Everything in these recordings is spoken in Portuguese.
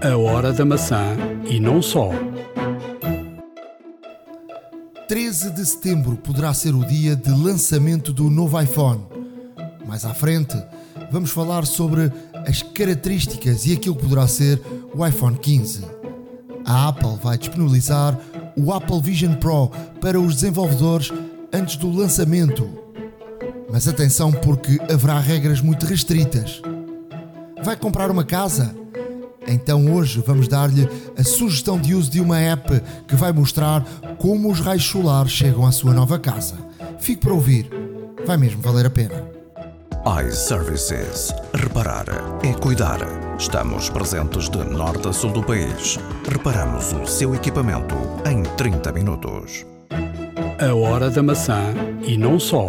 A Hora da Maçã e não só. 13 de setembro poderá ser o dia de lançamento do novo iPhone. Mais à frente, vamos falar sobre as características e aquilo que poderá ser o iPhone 15. A Apple vai disponibilizar o Apple Vision Pro para os desenvolvedores antes do lançamento. Mas atenção, porque haverá regras muito restritas. Vai comprar uma casa? Então hoje vamos dar-lhe a sugestão de uso de uma app que vai mostrar como os raios solares chegam à sua nova casa. Fique para ouvir, vai mesmo valer a pena. iServices. Reparar é cuidar. Estamos presentes de norte a sul do país. Reparamos o seu equipamento em 30 minutos. A Hora da Maçã e não só.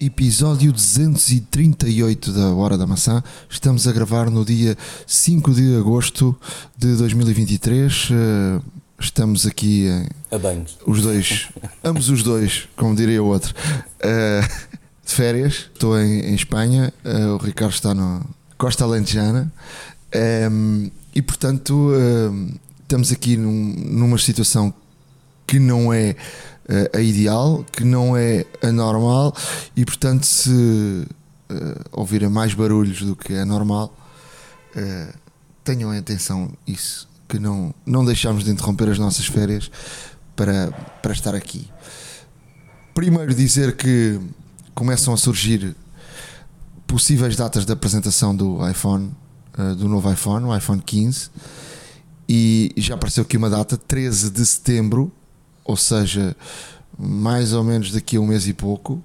Episódio 238 da Hora da Maçã. Estamos a gravar no dia 5 de agosto de 2023. Eh, Estamos aqui em, A banhos. os dois, ambos os dois, como diria o outro, eh, de férias. Estou em, Espanha, eh, o Ricardo está na Costa Alentejana e, portanto, estamos aqui num- numa situação que não é eh, a ideal, que não é a normal e, portanto, se eh, ouvirem mais barulhos do que é normal, eh, tenham em atenção isso, que não, não deixamos de interromper as nossas férias para, para estar aqui. Primeiro dizer que começam a surgir possíveis datas de apresentação do iPhone, eh, do novo iPhone, o iPhone 15, e já apareceu aqui uma data, 13 de setembro, ou seja, mais ou menos daqui a um mês e pouco.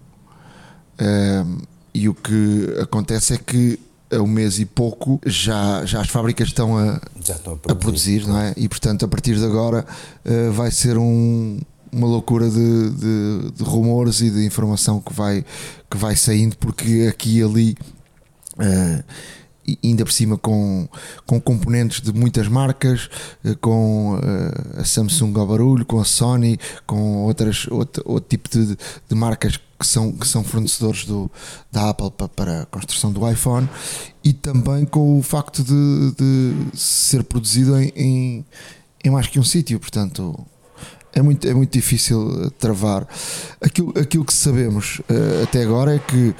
Um, e o que acontece é que a um mês e pouco já, já as fábricas estão a, estão a a produzir, não é? E portanto, a partir de agora uh, vai ser um- uma loucura de, de- de rumores e de informação que vai, que vai saindo, porque aqui e ali. uh, ainda por cima com, com componentes de muitas marcas, eh, com eh, a Samsung ao barulho, com a Sony, com outras, outro, outro tipo de, de marcas que são, que são fornecedores do, da Apple pa- para a construção do iPhone e também com o facto de, de ser produzido em, em, em mais que um sítio, portanto é muito, é muito difícil eh, travar. Aquilo, aquilo que sabemos eh, até agora é que,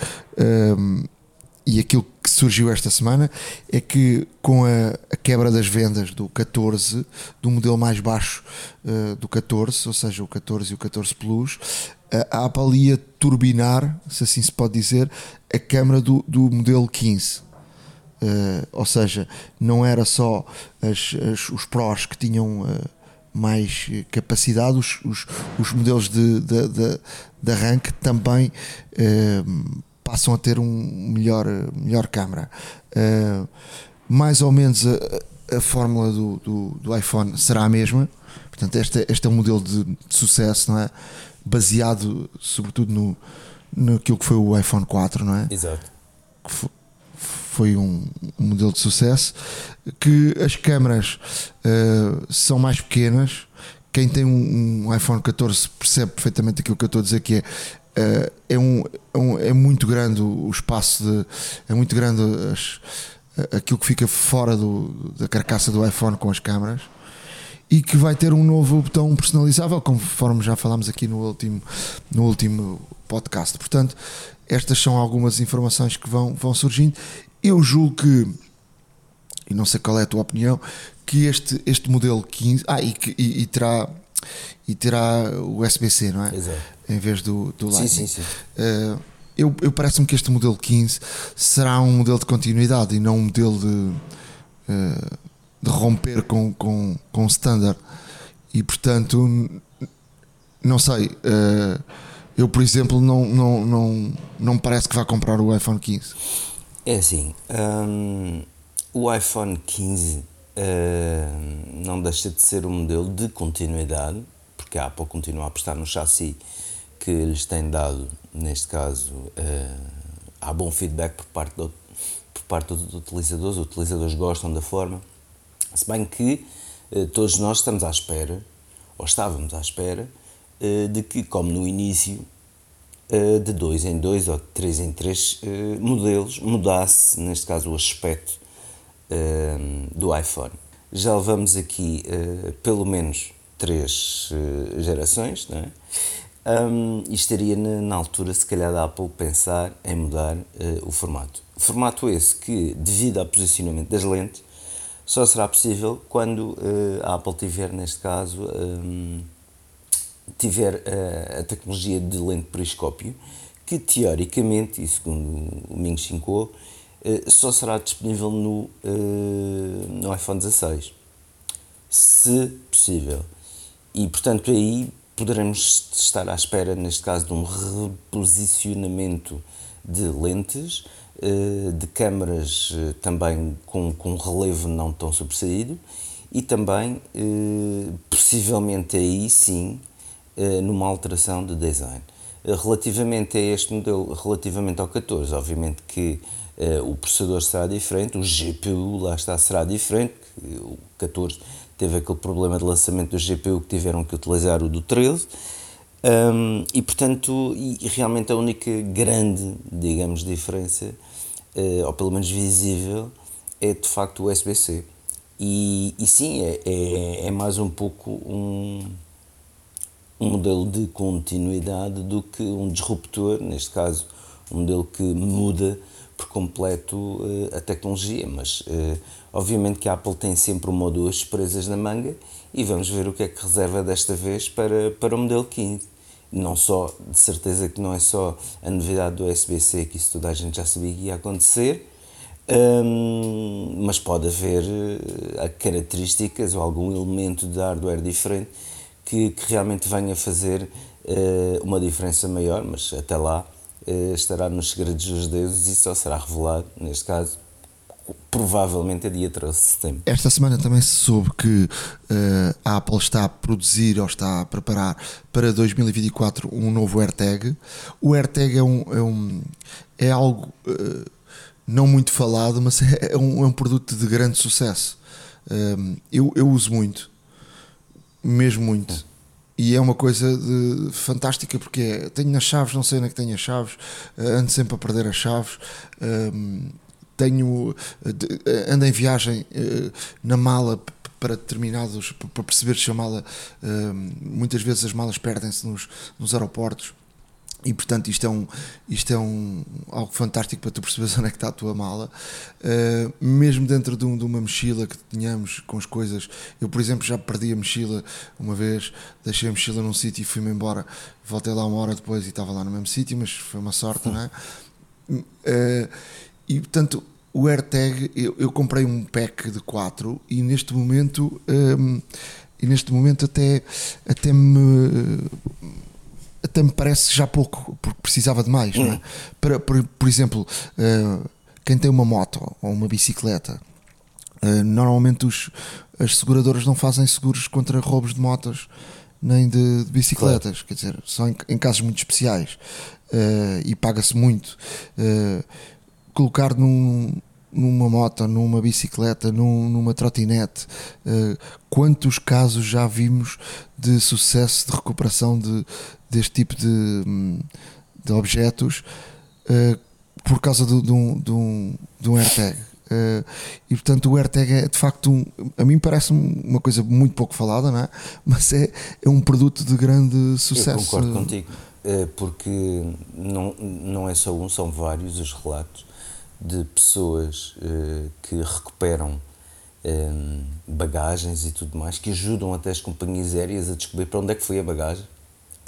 e aquilo que surgiu esta semana, é que com a, a quebra das vendas do 14, do modelo mais baixo eh, do 14, ou seja, o 14 e o 14 Plus, a- Apple ia turbinar, se assim se pode dizer, a câmara do, do modelo 15. Uh, ou seja, não era só as- as- os prós que tinham uh, mais eh, capacidade, os, os- os modelos de, de, de- de arranque também uh, passam a ter um melhor, melhor câmara. Uh, mais ou menos a, a fórmula do, do, do iPhone será a mesma. Portanto, este, este é um modelo de, de sucesso, não é? Baseado sobretudo no, naquilo que foi o iPhone 4, não é? Exato. que fo- foi um, um modelo de sucesso, que as câmaras eh, são mais pequenas. Quem tem um, um iPhone 14 percebe perfeitamente aquilo que eu estou a dizer, que é, eh, é, um, é, um- é muito grande o espaço, de, é muito grande as- aquilo que fica fora do- da carcaça do iPhone com as câmaras e que vai ter um novo botão personalizável, conforme já falámos aqui no último, no último podcast. Portanto, estas são algumas informações que vão, vão surgindo. Eu julgo que, e não sei qual é a tua opinião, que este, este modelo 15, ah, e, e, e terá, e terá o USB-C, não é? Exato. Em vez do, do Sim, Lightning. sim, sim. Eh, eu, eu parece-me que este modelo 15 será um modelo de continuidade e não um modelo de, eh, de romper com, com, com o standard. E portanto, não sei. eh, eu, por exemplo, não, não, não, não me parece que vá comprar o iPhone 15. É assim, hum, o iPhone 15 hum, não deixa de ser um modelo de continuidade, porque a Apple continua a apostar no chassi que lhes tem dado, neste caso, hum, há bom feedback por parte, do, por parte dos utilizadores, os utilizadores gostam da forma, se bem que eh, todos nós estamos à espera, ou estávamos à espera, eh, de que, como no início, de dois em dois ou de três em três modelos mudasse, neste caso, o aspecto do iPhone. Já levamos aqui pelo menos três gerações, não é? Um, e estaria na, na, altura, se calhar, da Apple pensar em mudar uh, o formato. Formato esse que, devido ao posicionamento das lentes, só será possível quando uh, a Apple tiver, neste caso, um, tiver uh, a tecnologia de lente periscópio, que teoricamente, e segundo o Ming Chico, uh, só será disponível no, no iPhone 16, se possível. E portanto aí poderemos estar à espera, neste caso, de um reposicionamento de lentes, eh, de câmaras eh, também com, com relevo não tão sobressaído e também, eh, possivelmente aí sim, numa alteração de design. Relativamente a este modelo, relativamente ao 14, obviamente que o processador será diferente, o GPU lá está será diferente, o 14 teve aquele problema de lançamento do GPU que tiveram que utilizar o do 13. Um, e portanto, e, realmente a única grande, digamos, diferença, uh, ou pelo menos visível, é de facto o USB-C. E, e sim, é, é, é, mais um pouco um, um modelo de continuidade do que um disruptor, neste caso, um modelo que muda por completo uh, a tecnologia, mas uh, obviamente que a Apple tem sempre uma ou duas surpresas na manga e vamos ver o que é que reserva desta vez para, para o modelo 15. Não só, de certeza que não é só a novidade do USB-C, que isso toda a gente já sabia que ia acontecer, um, mas pode haver uh, características ou algum elemento de hardware diferente que, que realmente venha fazer uma diferença maior, mas até lá eh, estará nos segredos dos deuses e só será revelado, neste caso, provavelmente a dia 13 de setembro. Esta semana também se soube que uh, a Apple está a produzir ou está a preparar para 2024 um novo AirTag. O AirTag é, um, é, um, é algo uh, não muito falado, mas é, é um, é um produto de grande sucesso. eu, eu uso muito, mesmo muito. E é uma coisa de, fantástica porque é, tenho as chaves, não sei onde é que tenho as chaves, uh, ando sempre a perder as chaves. Uh, tenho, uh, ando em viagem na mala para determinados, para perceber se a mala, muitas vezes as malas perdem-se nos, nos aeroportos e portanto isto é, um, isto é um, algo fantástico para tu perceberes onde é que está a tua mala. Uh, mesmo dentro de, um, de, uma mochila que tenhamos com as coisas. Eu, por exemplo, já perdi a mochila uma vez, deixei a mochila num sítio e fui-me embora. Voltei lá uma hora depois e estava lá no mesmo sítio, mas foi uma sorte, não é? Uh, e portanto, o AirTag, eu, eu, comprei um pack de 4 e neste momento. Um, ehm, e neste momento até, até me até me parece já pouco, porque precisava de mais. Hum. É? Para, por, por exemplo, uh, quem tem uma moto ou uma bicicleta, uh, normalmente os, as seguradoras não fazem seguros contra roubos de motos nem de, de bicicletas, claro. quer dizer, só em, em casos muito especiais uh, e paga-se muito. colocar num, numa moto, numa bicicleta, num, numa trotinete. Uh, quantos casos já vimos de sucesso de recuperação de, deste tipo de, de objetos uh, por causa de, de, um, de, um, de um AirTag. Uh, e portanto o AirTag é de facto um, a mim parece uma coisa muito pouco falada, não é? mas é, é um produto de grande sucesso. Eu concordo contigo, porque não, não é só um, são vários os relatos de pessoas que recuperam bagagens e tudo mais, que ajudam até as companhias aéreas a descobrir para onde é que foi a bagagem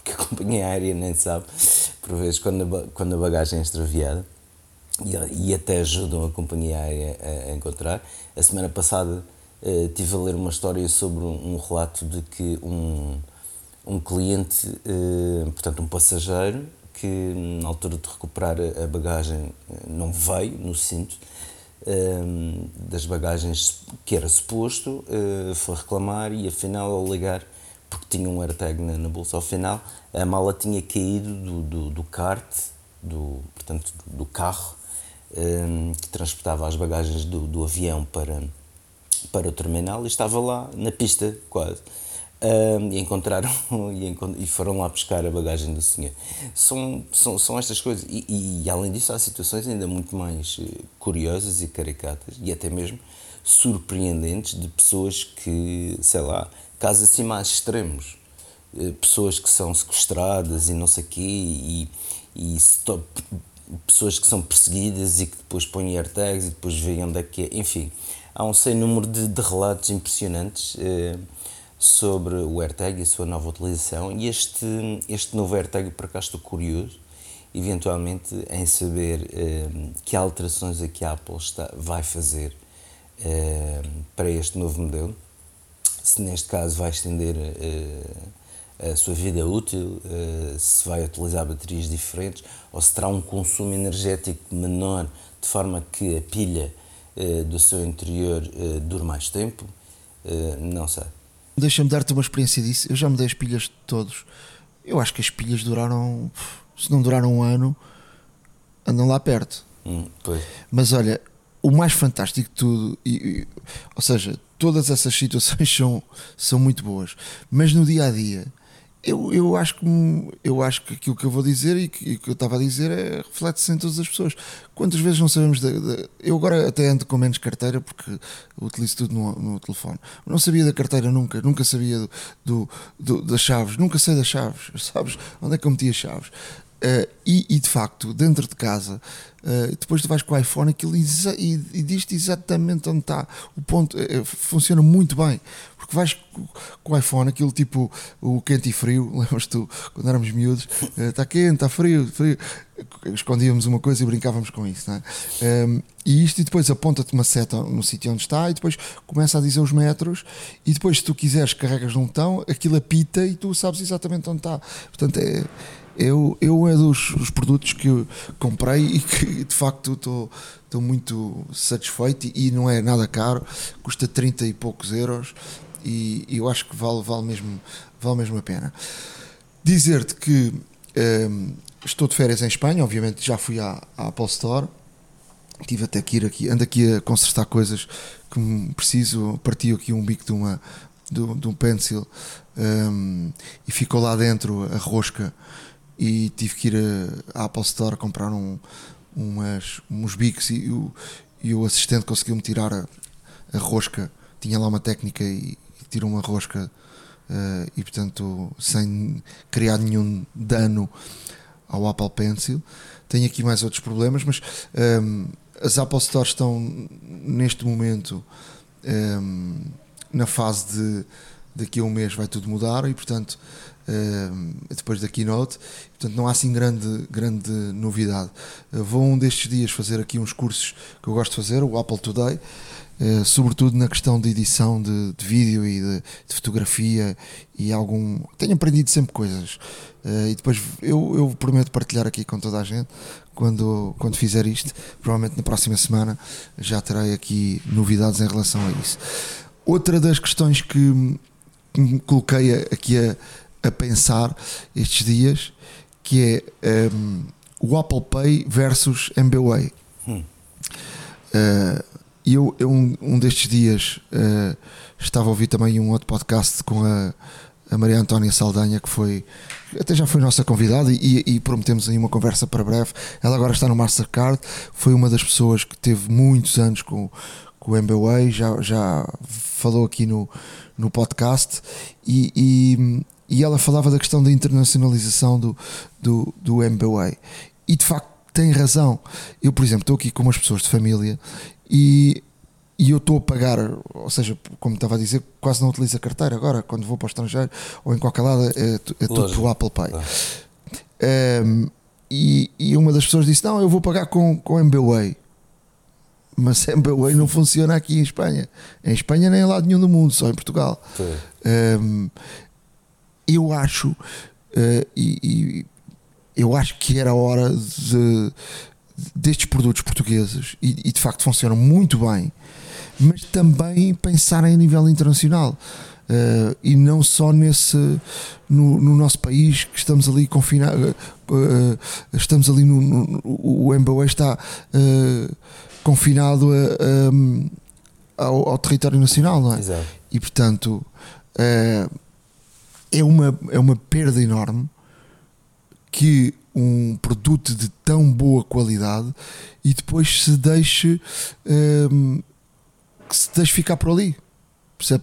que a companhia aérea nem sabe, por vezes, quando a, quando a bagagem é extraviada, e, até ajudam a companhia aérea a, encontrar. A semana passada uh, tive a ler uma história sobre um, relato de que um, um cliente, portanto um passageiro, que na altura de recuperar a, bagagem eh, não veio no cinto, das bagagens que era suposto, foi reclamar e afinal ao ligar porque tinha um AirTag na, na bolsa. Ao final, a mala tinha caído do, do, do kart, do, portanto, do carro, um, que transportava as bagagens do, do avião para, para o terminal e estava lá na pista, quase. Um, e encontraram e, foram lá buscar a bagagem do senhor. São, são, são estas coisas. E, e, além disso, há situações ainda muito mais eh, curiosas e caricatas, e até mesmo surpreendentes de pessoas que, sei lá, casos assim mais extremos. Eh, pessoas que são sequestradas e não sei o quê, e, e stop, pessoas que são perseguidas e que depois põem AirTags e depois veem onde é que é. Enfim, há um sem número de, de relatos impressionantes eh, sobre o AirTag e a sua nova utilização. E este, este novo AirTag, por acaso, estou curioso, eventualmente, em saber eh, que alterações é que a Apple está, vai fazer eh, para este novo modelo. Se neste caso vai estender eh, a sua vida útil, eh, se vai utilizar baterias diferentes ou se terá um consumo energético menor, de forma que a pilha eh, do seu interior dure mais tempo. Não sei. Deixa-me dar-te uma experiência disso. Eu já me dei as pilhas de todos. Eu acho que as pilhas duraram, se não duraram um ano, andam lá perto. Hum. Mas olha, o mais fantástico de tudo, e, e- ou seja, todas essas situações são, são muito boas, mas no dia a dia, eu, eu, acho que, eu acho que aquilo que eu vou dizer e que, e que eu estava a dizer é, reflete-se em todas as pessoas. Quantas vezes não sabemos. Da, da- eu agora até ando com menos carteira porque utilizo tudo no, no telefone. Não sabia da carteira nunca, nunca sabia do, do- do- das chaves, nunca sei das chaves, sabes? Onde é que eu meti as chaves? Uh, e, e, de facto, dentro de casa, uh, depois tu vais com o iPhone aquilo exa- e, e diz-te exatamente onde está o ponto. uh, funciona muito bem, porque vais co- com o iPhone, aquilo tipo o quente e frio. Lembras tu quando éramos miúdos? Está quente, está frio, frio. Escondíamos uma coisa e brincávamos com isso, não é? Um, e isto, e depois aponta-te uma seta no sítio onde está, e depois começa a dizer os metros. E depois, se tu quiseres, carregas num botão, aquilo apita e tu sabes exatamente onde está. Portanto, é. Eu, eu é dos, dos produtos que eu comprei e que de facto estou muito satisfeito e, e não é nada caro, custa 30 e poucos euros e, e eu acho que vale, vale, mesmo, vale mesmo a pena. Dizer-te que hum, estou de férias em Espanha, obviamente já fui à, à Apple Store, tive até que ir aqui, ando aqui a consertar coisas que preciso, parti aqui um bico de uma de, de um pencil hum, e ficou lá dentro a rosca e tive que ir à Apple Store comprar um, umas, uns bicos e o, e o assistente conseguiu-me tirar a, a rosca. Tinha lá uma técnica e, tirou uma rosca eh, e, portanto, sem criar nenhum dano ao Apple Pencil. Tenho aqui mais outros problemas, mas ehm, as Apple Stores estão neste momento ehm, na fase de daqui a um mês vai tudo mudar e, portanto, depois da keynote, portanto, não há assim grande, grande novidade. Eu vou um destes dias fazer aqui uns cursos que eu gosto de fazer, o Apple Today, eh, sobretudo na questão de edição de, de vídeo e de, de fotografia e algum. Tenho aprendido sempre coisas. Eh, e depois eu, eu prometo partilhar aqui com toda a gente quando, quando fizer isto. Provavelmente na próxima semana já terei aqui novidades em relação a isso. Outra das questões que, me coloquei aqui a, a pensar estes dias que é ehm, o Apple Pay versus MBWay. Eh, E eu, eu um, um destes dias eh, estava a ouvir também um outro podcast com a, a Maria Antónia Saldanha, que foi até já foi nossa convidada e, e prometemos aí uma conversa para breve. Ela agora está no Mastercard, foi uma das pessoas que teve muitos anos com, com o MBWay, já, já falou aqui no, no podcast e, e, e ela falava da questão da internacionalização do, do, do MBWay. E de facto tem razão. Eu, por exemplo, estou aqui com umas pessoas de família e, e eu estou a pagar, ou seja, como estava a dizer, quase não utilizo a carteira agora, quando vou para o estrangeiro ou em qualquer lado, é, é tudo pelo Apple Pay. Um, e, e uma das pessoas disse: Não, eu vou pagar com, com MBWay. Mas MBWay não funciona aqui em Espanha. Em Espanha nem em lado nenhum do mundo, só em Portugal. Um, eu acho uh, e, e eu acho que era a hora de, destes produtos portugueses e, e de facto funcionam muito bem, mas também pensarem a nível internacional. Uh, e não só nesse no, no nosso país que estamos ali confinados estamos ali no, no- o MBA está uh, confinado a- ao, ao território nacional não é? Exato. e portanto eh, é uma, é uma perda enorme que um produto de tão boa qualidade e depois se deixe ehm, que se deixe ficar por ali.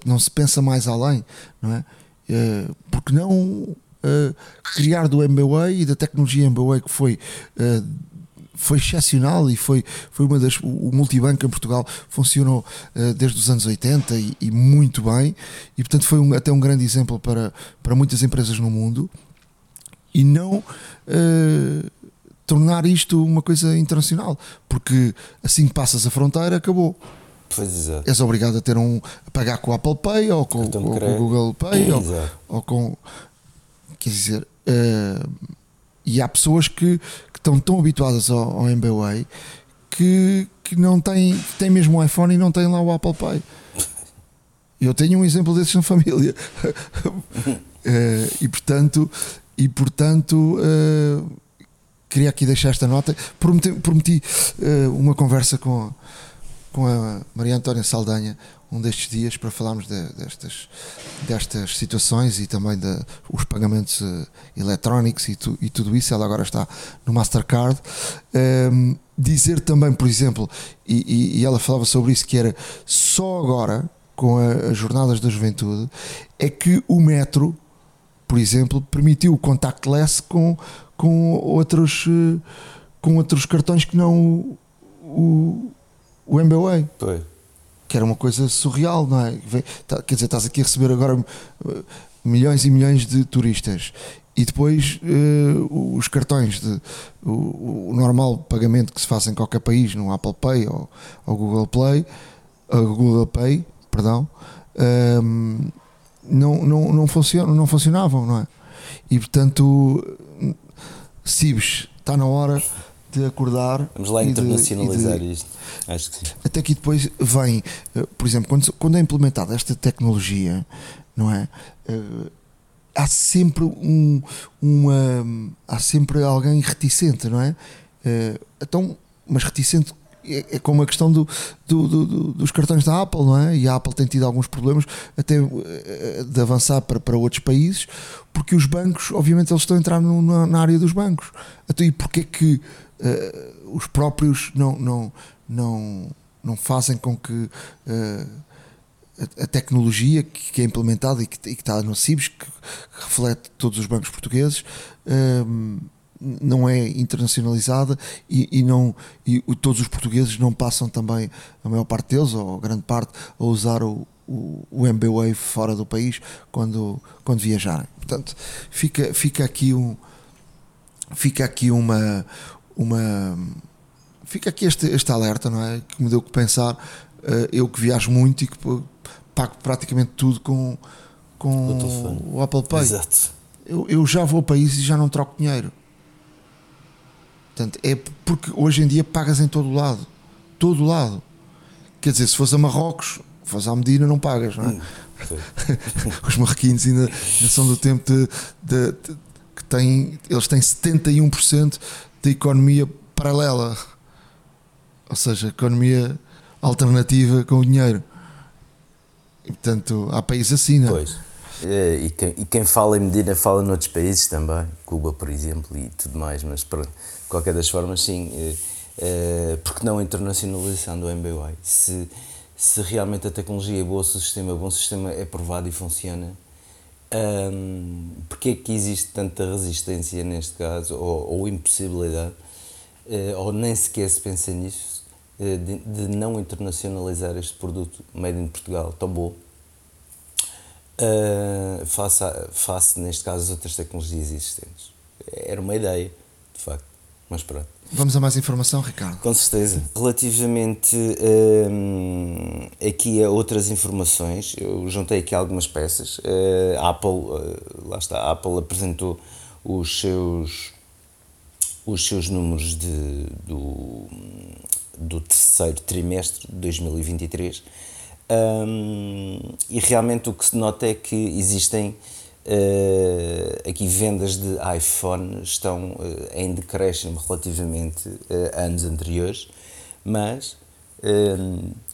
Não se pensa mais além, não é? Uh, porque não uh, criar do MBWay e da tecnologia MBWay que foi uh, foi excepcional e foi, foi uma das. O multibanco em Portugal funcionou uh, desde os anos 80 e, e muito bem, e portanto foi um, até um grande exemplo para, para muitas empresas no mundo. E não uh, tornar isto uma coisa internacional, porque assim que passas a fronteira, acabou. Pois exato. És obrigado a ter um a pagar com o Apple Pay ou com, ou com o Google Pay ou, ou, com quer dizer uh, e há pessoas que, estão tão habituadas ao, ao que, que não têm, têm mesmo o iPhone e não têm lá o Apple Pay. Eu tenho um exemplo desses na família. uh, e portanto, e portanto uh, queria aqui deixar esta nota. Prometi, prometi uh, uma conversa com, com a Maria Antónia Saldanha um destes dias para falarmos de, destas, destas situações e também de os pagamentos uh, eletrónicos e, tu, e, tudo isso. Ela agora está no Mastercard. Um, ehm, dizer também, por exemplo, e, e, e, ela falava sobre isso, que era só agora, com as Jornadas da Juventude, é que o metro, por exemplo, permitiu o contactless com, com, outros, uh, com outros cartões que não o, o, o MBWay. Foi que era uma coisa surreal, não é? Tá, quer dizer, estás aqui a receber agora eh, milhões e milhões de turistas. E depois uh, os cartões de o, o, normal pagamento que se faz em qualquer país no Apple Pay ou, ou Google Play ou Google Pay perdão um, não, não, não, funcionam, não funcionavam não é? E portanto Cibes está na hora de acordar vamos lá internacionalizar de, isto Acho que sim. Até que depois vem, eh, por exemplo, quando, quando é implementada esta tecnologia, não é? Uh, há sempre um, uma, há sempre alguém reticente, não é? Uh, então, mas reticente é, é como a questão do, do, do, dos cartões da Apple, não é? E a Apple tem tido alguns problemas até de avançar para, para outros países, porque os bancos, obviamente, eles estão a entrar no, na, na, área dos bancos. Então, e porquê que uh, os próprios não, não, não, não fazem com que uh, a, a, tecnologia que, que, é implementada e que, e que está no CIBS, que, reflete todos os bancos portugueses, uh, não é internacionalizada e, e não e todos os portugueses não passam também, a maior parte deles, ou grande parte, a usar o, o, o MBWave fora do país quando, quando viajarem. Portanto, fica, fica aqui um fica aqui uma uma fica aqui este, este alerta, não é? Que me deu que pensar, uh, eu que viajo muito e que pago praticamente tudo com, com o, o Apple Pay. Exato. Eu, eu já vou a países e já não troco dinheiro. Portanto, é porque hoje em dia pagas em todo lado. Todo lado. Quer dizer, se fores a Marrocos, faz à medida, não pagas, não é? Hum, Os marroquinos ainda, ainda, são do tempo de, de, de, que têm, eles têm 71% da economia paralela ou seja, economia alternativa com o dinheiro. E, portanto, há países assim, não é? Pois. É, e quem, e quem fala em Medina fala noutros países também, Cuba, por exemplo, e tudo mais, mas pronto, de qualquer das formas, sim, é, porque não a internacionalização do MBWay? Se, se realmente a tecnologia é boa, se o sistema é bom, se o sistema é provado e funciona, hum, porque é que existe tanta resistência neste caso, ou, ou impossibilidade, eh, ou nem sequer se pensa nisso, eh, de, de, não internacionalizar este produto made in Portugal tão bom? Uh, face, a, face, neste caso, as outras tecnologias existentes. Era uma ideia, de facto, mas pronto. Vamos a mais informação, Ricardo? Com certeza. Relativamente um, aqui a outras informações, eu juntei aqui algumas peças. A Apple, uh, lá está, a Apple apresentou os seus os seus números de, do, do terceiro trimestre de 2023. Um, e realmente o que se nota é que existem uh, aqui vendas de iPhone estão uh, em decréscimo relativamente uh, a anos anteriores, mas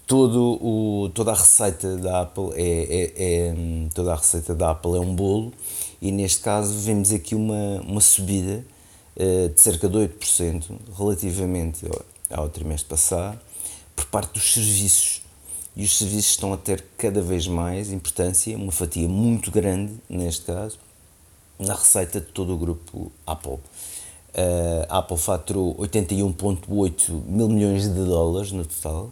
todo o, toda a receita da Apple é, é, é, toda a receita da Apple é um bolo e neste caso vemos aqui uma, uma subida de cerca de 8% relativamente ao trimestre passado, por parte dos serviços. E os serviços estão a ter cada vez mais importância, uma fatia muito grande, neste caso, na receita de todo o grupo Apple. Uh, a Apple faturou 81,8 mil milhões de dólares no total,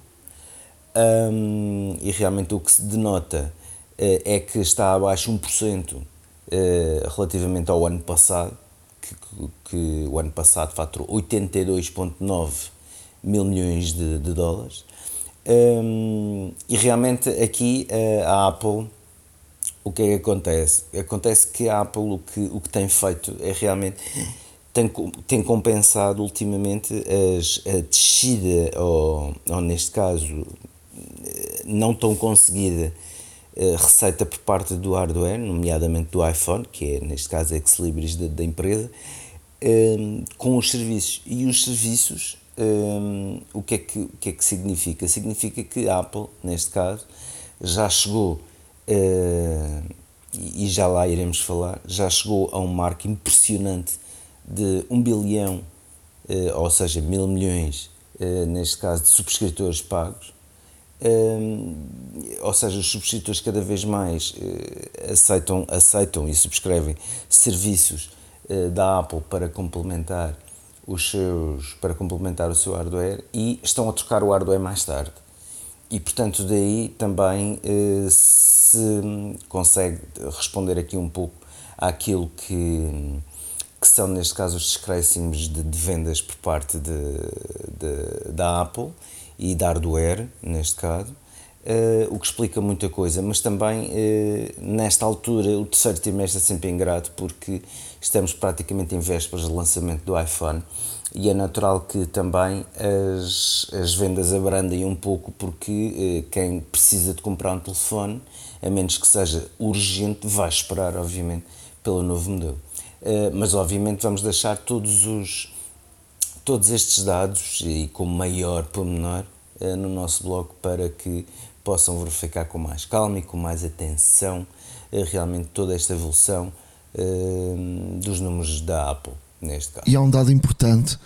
um, e realmente o que se denota uh, é que está abaixo 1% uh, relativamente ao ano passado, que, que, que, o ano passado faturou 82,9 mil milhões de, de dólares. Um, e realmente aqui uh, a Apple, o que é que acontece? Acontece que a Apple o que, o que tem feito é realmente tem, tem compensado ultimamente as, a descida, ou, ou neste caso, não tão conseguida uh, receita por parte do hardware, nomeadamente do iPhone, que é neste caso a ex-libris da, da empresa, um, com os serviços. E os serviços um, o, que é que, o que é que significa? Significa que a Apple, neste caso, já chegou, uh, e já lá iremos falar, já chegou a um marco impressionante de 1 bilhão, uh, ou seja, mil milhões, uh, neste caso, de subscritores pagos. ou seja, os subscritores cada vez mais aceitam, aceitam e subscrevem serviços da Apple para complementar os seus para complementar o seu hardware e estão a trocar o hardware mais tarde. E portanto daí também eh, se consegue responder aqui um pouco àquilo que, que são neste caso os descréscimos de, de vendas por parte de, de, da Apple e da hardware neste caso o que explica muita coisa, mas também uh, nesta altura o terceiro trimestre é sempre ingrato porque estamos praticamente em vésperas do lançamento do iPhone e é natural que também as, as vendas abrandem um pouco porque uh, quem precisa de comprar um telefone, a menos que seja urgente, vai esperar obviamente pelo novo modelo. mas obviamente vamos deixar todos os todos estes dados e com maior pormenor no nosso blog para que possam verificar com mais calma e com mais atenção eh, realmente toda esta evolução eh, dos números da Apple, neste caso. E há um dado importante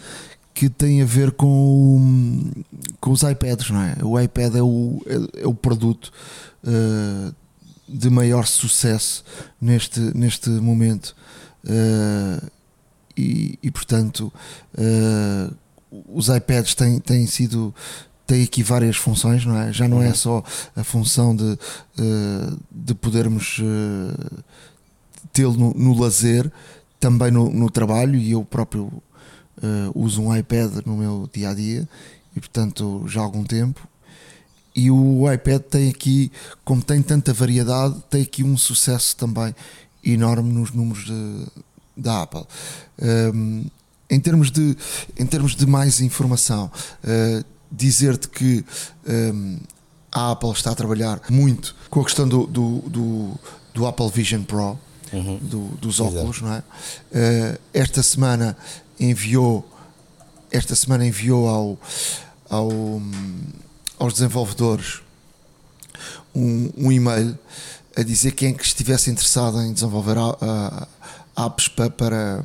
que tem a ver com, com os iPads, não é? O iPad é o, é, é o produto uh, de maior sucesso neste, neste momento. Uh, e, e, portanto, uh, os iPads têm, têm sido tem aqui várias funções, não é? Já não é uhum. só a função de, uh, de podermos uh, tê-lo no, no, lazer, também no, no, trabalho, e eu próprio uh, uso um iPad no meu dia a dia, e portanto já há algum tempo. E o iPad tem aqui, como tem tanta variedade, tem aqui um sucesso também enorme nos números de, da Apple. Um, em termos de, em termos de mais informação, uh, dizer-te que um, a Apple está a trabalhar muito com a questão do, do, do, do Apple Vision Pro, uhum. do, dos óculos, Exato. não é? Uh, esta semana enviou, esta semana enviou ao, ao, aos desenvolvedores um, um e-mail a dizer quem que estivesse interessado em desenvolver a, a, apps para, para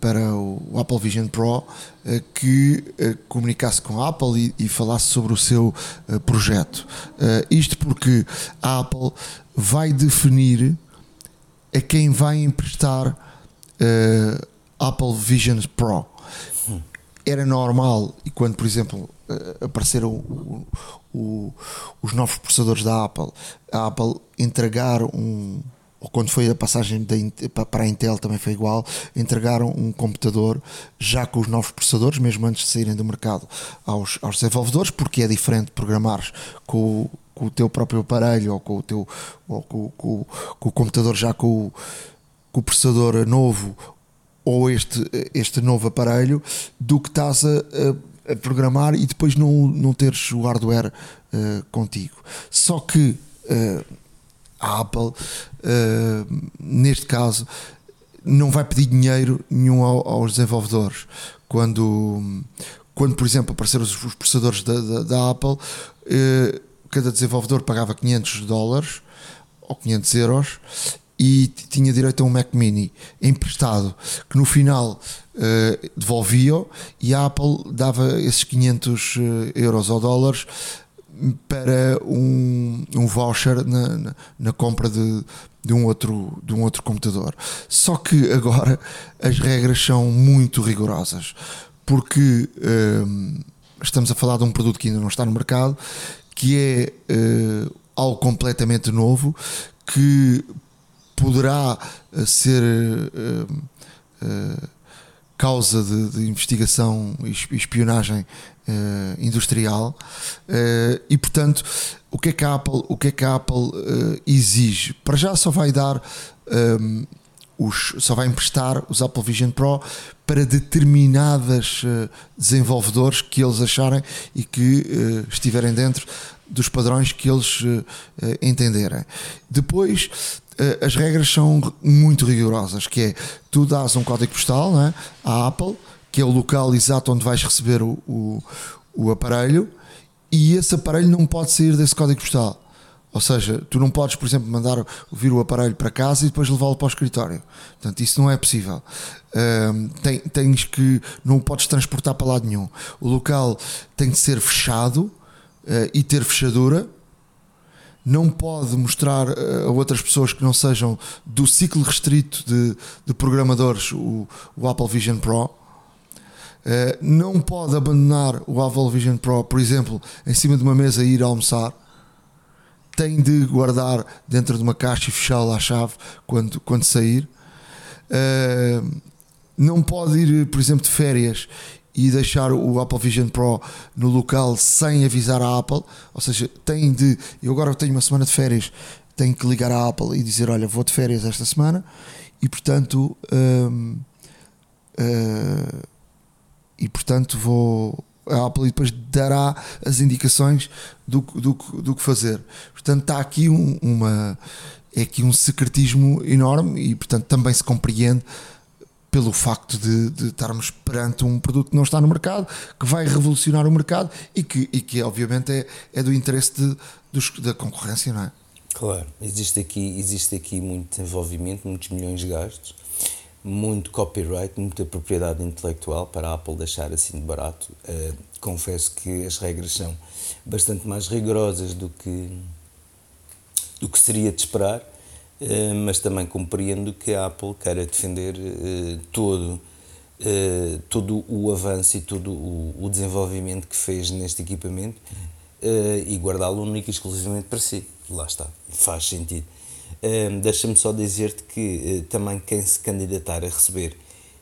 para o Apple Vision Pro que eh, comunicasse com a Apple e, falasse sobre o seu eh, projeto. Isto porque a Apple vai definir a quem vai emprestar Apple Vision Pro. Era normal, e quando, por exemplo, apareceram o, o, os novos processadores da Apple, a Apple entregar um ou quando foi a passagem para a Intel também foi igual, entregaram um computador já com os novos processadores, mesmo antes de saírem do mercado, aos, aos desenvolvedores, porque é diferente programar com, com o teu próprio aparelho ou com o teu ou com, com, com o computador já com com o processador novo ou este, este novo aparelho do que estás a, a, a programar e depois não, não teres o hardware uh, contigo. Só que uh, a Apple, uh, neste caso, não vai pedir dinheiro nenhum aos desenvolvedores. Quando, quando por exemplo, apareceram os, processadores da, da, da Apple, uh, cada desenvolvedor pagava 500 dólares ou 500 euros e tinha direito a um Mac Mini emprestado, que no final uh, devolvia e a Apple dava esses 500 euros ou dólares para um, um voucher na, na, na compra de, de, um outro, de um outro computador. Só que agora as regras são muito rigorosas, porque um, estamos a falar de um produto que ainda não está no mercado, que é uh, algo completamente novo, que poderá ser. Uh, uh, causa de, de, investigação e espionagem uh, industrial. Uh, e portanto o que é que a Apple o que é que Apple uh, exige? Para já só vai dar um, os, só vai emprestar os Apple Vision Pro para determinadas desenvolvedores que eles acharem e que estiverem dentro dos padrões que eles entenderem. Depois as regras são muito rigorosas que é tu dás um código postal né, à Apple que é o local exato onde vais receber o, o, o aparelho, e esse aparelho não pode sair desse código postal. Ou seja, tu não podes, por exemplo, mandar vir o aparelho para casa e depois levá-lo para o escritório. Portanto, isso não é possível. Um, tem, tens que. Não o podes transportar para lado nenhum. O local tem de ser fechado uh, e ter fechadura. Não pode mostrar uh, a outras pessoas que não sejam do ciclo restrito de, de programadores o, o Apple Vision Pro. Uh, não pode abandonar o Apple Vision Pro, por exemplo, em cima de uma mesa e ir almoçar. Tem de guardar dentro de uma caixa e fechá-la à chave quando, quando sair. Uh, não pode ir, por exemplo, de férias e deixar o Apple Vision Pro no local sem avisar a Apple. Ou seja, tem de. Eu agora tenho uma semana de férias, tenho que ligar à Apple e dizer: Olha, vou de férias esta semana e portanto. uh, e portanto vou a Apple depois dará as indicações do, do, do que fazer. Portanto, está aqui um, uma é aqui um secretismo enorme e portanto também se compreende pelo facto de, de, estarmos perante um produto que não está no mercado, que vai revolucionar o mercado e que, e que obviamente é, é do interesse de, dos, da concorrência, não é? Claro, existe aqui, existe aqui muito desenvolvimento, muitos milhões gastos muito copyright, muita propriedade intelectual para a Apple deixar assim de barato. Uh, confesso que as regras são bastante mais rigorosas do que, do que seria de esperar, mas também compreendo que a Apple queira defender uh, todo, todo o avanço e todo o, desenvolvimento que fez neste equipamento e guardá-lo único e exclusivamente para si. Lá está, faz sentido. Deixa-me só dizer-te que também quem se candidatar a receber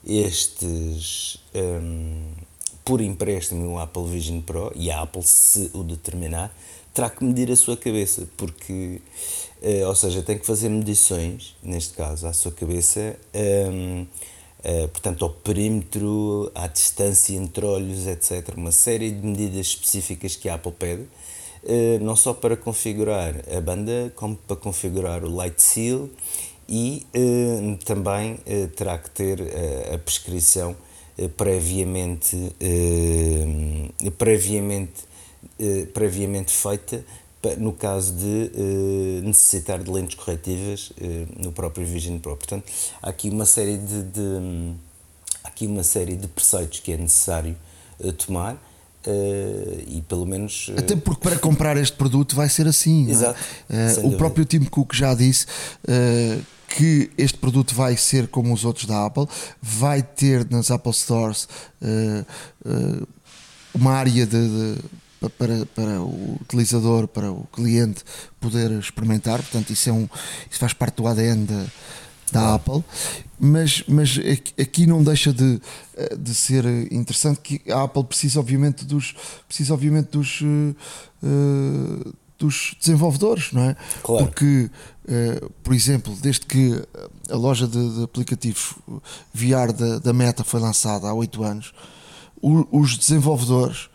estes um, por empréstimo o Apple Vision Pro e a Apple se o determinar terá que medir a sua cabeça porque uh, ou seja tem que fazer medições neste caso à sua cabeça um, uh, eh, portanto ao perímetro à distância entre olhos etc uma série de medidas específicas que a Apple pede eh, não só para configurar a banda, como para configurar o Light Seal e eh, também terá que ter a prescrição previamente, previamente, previamente feita no caso de necessitar de lentes corretivas no próprio Vision Pro. Portanto, há aqui uma série de, de aqui uma série de preceitos que é necessário tomar Uh, e pelo menos. Uh... Até porque para comprar este produto vai ser assim. É? Exato. É? O próprio Tim Cook já disse que este produto vai ser como os outros da Apple, vai ter nas Apple Stores uma área de, de para, para o utilizador, para o cliente poder experimentar, portanto, isso, é um, isso faz parte do ADN da, da Apple, mas, mas aqui não deixa de, de ser interessante que a Apple precisa obviamente dos, precisa, obviamente dos, uh, dos desenvolvedores, não é? Claro. Porque, uh, por exemplo, desde que a loja de, de aplicativos VR da, da, Meta foi lançada há 8 anos, o, os desenvolvedores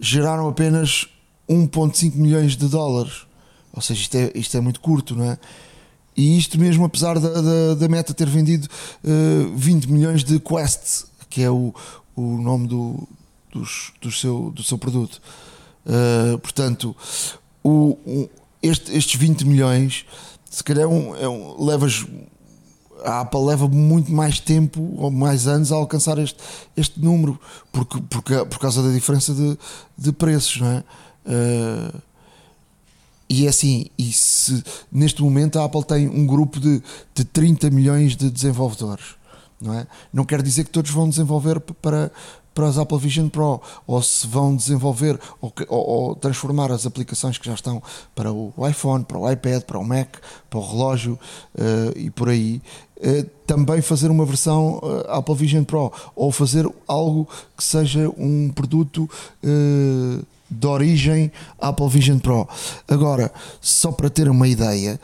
geraram apenas 1,5 milhões de dólares. Ou seja, isto é, isto é muito curto, não é? E isto mesmo apesar da, da, da meta ter vendido uh, eh, 20 milhões de Quest, que é o, o nome do, dos, do, seu, do seu produto. Uh, portanto, o, o, este, estes 20 milhões, se calhar é um, é um, levas a Apple leva muito mais tempo ou mais anos a alcançar este, este número porque, porque, por causa da diferença de, de preços, não é? Uh, e é assim, e se, neste momento a Apple tem um grupo de, de 30 milhões de desenvolvedores. Não, é? não quer dizer que todos vão desenvolver para, para as Apple Vision Pro, ou se vão desenvolver ou, ou, ou, transformar as aplicações que já estão para o iPhone, para o iPad, para o Mac, para o relógio uh, e por aí, também fazer uma versão uh, Apple Vision Pro, ou fazer algo que seja um produto de origem Apple Vision Pro. Agora, só para ter uma ideia,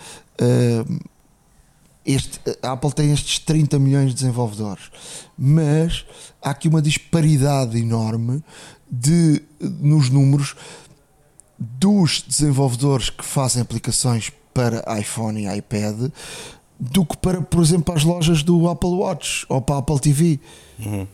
este, a Apple tem estes 30 milhões de desenvolvedores, mas há aqui uma disparidade enorme de, nos números dos desenvolvedores que fazem aplicações para iPhone e iPad do que para, por exemplo, as lojas do Apple Watch ou para a Apple TV. Uhum.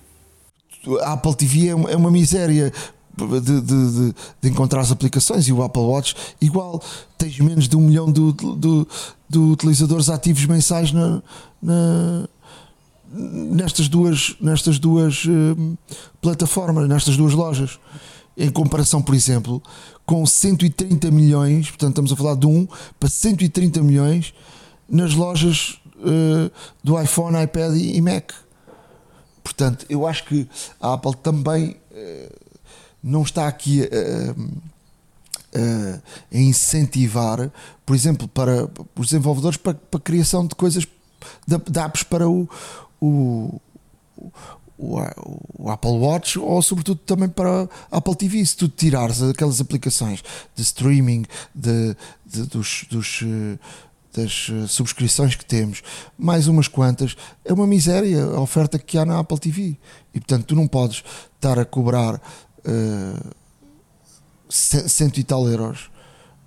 A Apple TV é uma, é uma miséria de, de, de, de, encontrar as aplicações e o Apple Watch igual tens menos de um milhão de, de, de utilizadores ativos mensais na, na, nestas duas, nestas duas uh, plataformas, nestas duas lojas. Em comparação, por exemplo, com 130 milhões, portanto, estamos a falar de 1 para 130 milhões nas lojas uh, do iPhone, iPad e, Mac. Portanto, eu acho que a Apple também uh, não está aqui a, a, incentivar, por exemplo, para os desenvolvedores para, para a criação de coisas de, de apps para o, o, o, o, Apple Watch ou sobretudo também para a Apple TV. Se tu tirares aquelas aplicações de streaming de, de dos, dos das subscrições que temos, mais umas quantas, é uma miséria a oferta que há na Apple TV. E portanto, tu não podes estar a cobrar uh, cento e tal euros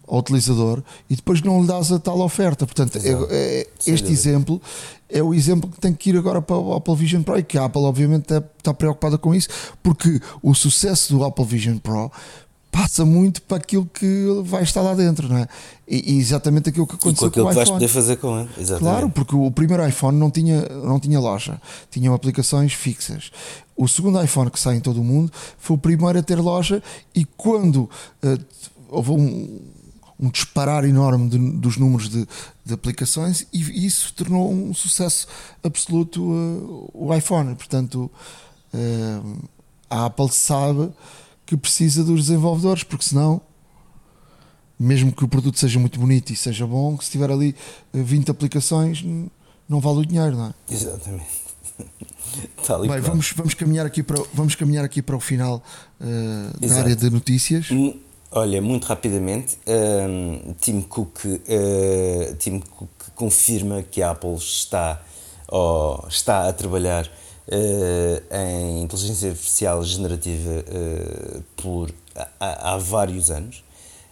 ao utilizador e depois não lhe dás a tal oferta. Portanto, é, é, este exemplo é o exemplo que tem que ir agora para o Apple Vision Pro e que a Apple, obviamente, está preocupada com isso, porque o sucesso do Apple Vision Pro passa muito para aquilo que vai estar lá dentro, não é? E, e exatamente aquilo que aconteceu e com, aquilo com que vais poder fazer com ele, exatamente. Claro, porque o primeiro iPhone não tinha, não tinha loja, tinham aplicações fixas. O segundo iPhone que sai em todo o mundo foi o primeiro a ter loja e quando uh, houve um, um disparar enorme de, dos números de, de, aplicações e isso tornou um sucesso absoluto uh, o iPhone. Portanto, uh, a Apple sabe que precisa dos desenvolvedores, porque senão, mesmo que o produto seja muito bonito e seja bom, se tiver ali 20 eh, aplicações, não vale o dinheiro, não é? Exatamente. Bem, vamos, vamos, caminhar aqui para, vamos caminhar aqui para o final uh, da área de notícias. Hum, olha, muito rapidamente, uh, Tim, Cook, uh, Tim Cook confirma que a Apple está, oh, está a trabalhar em inteligência artificial generativa uh, por, há, há, vários anos.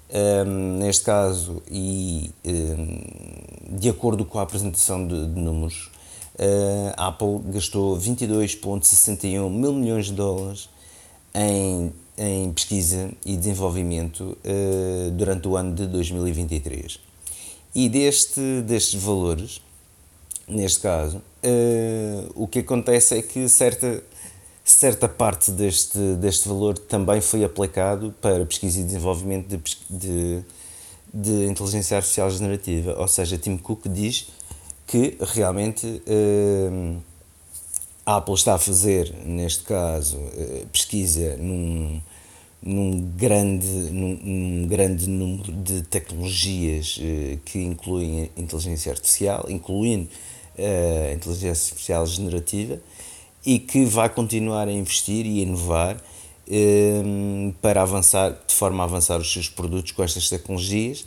Um, ehm, neste caso, e um, ehm, de acordo com a apresentação de, de números, uh, a Apple gastou 22,61 mil milhões de dólares em, em pesquisa e desenvolvimento durante o ano de 2023. E deste, destes valores, neste caso, uh, o que acontece é que certa, certa parte deste, deste valor também foi aplicado para pesquisa e desenvolvimento de, de, de inteligência artificial generativa. Ou seja, Tim Cook diz que realmente uh, a Apple está a fazer, neste caso, uh, pesquisa num, num grande, num, num, grande número de tecnologias uh, que incluem inteligência artificial, incluindo uh, inteligência artificial generativa e que vai continuar a investir e inovar um, eh, para avançar, de forma a avançar os seus produtos com estas tecnologias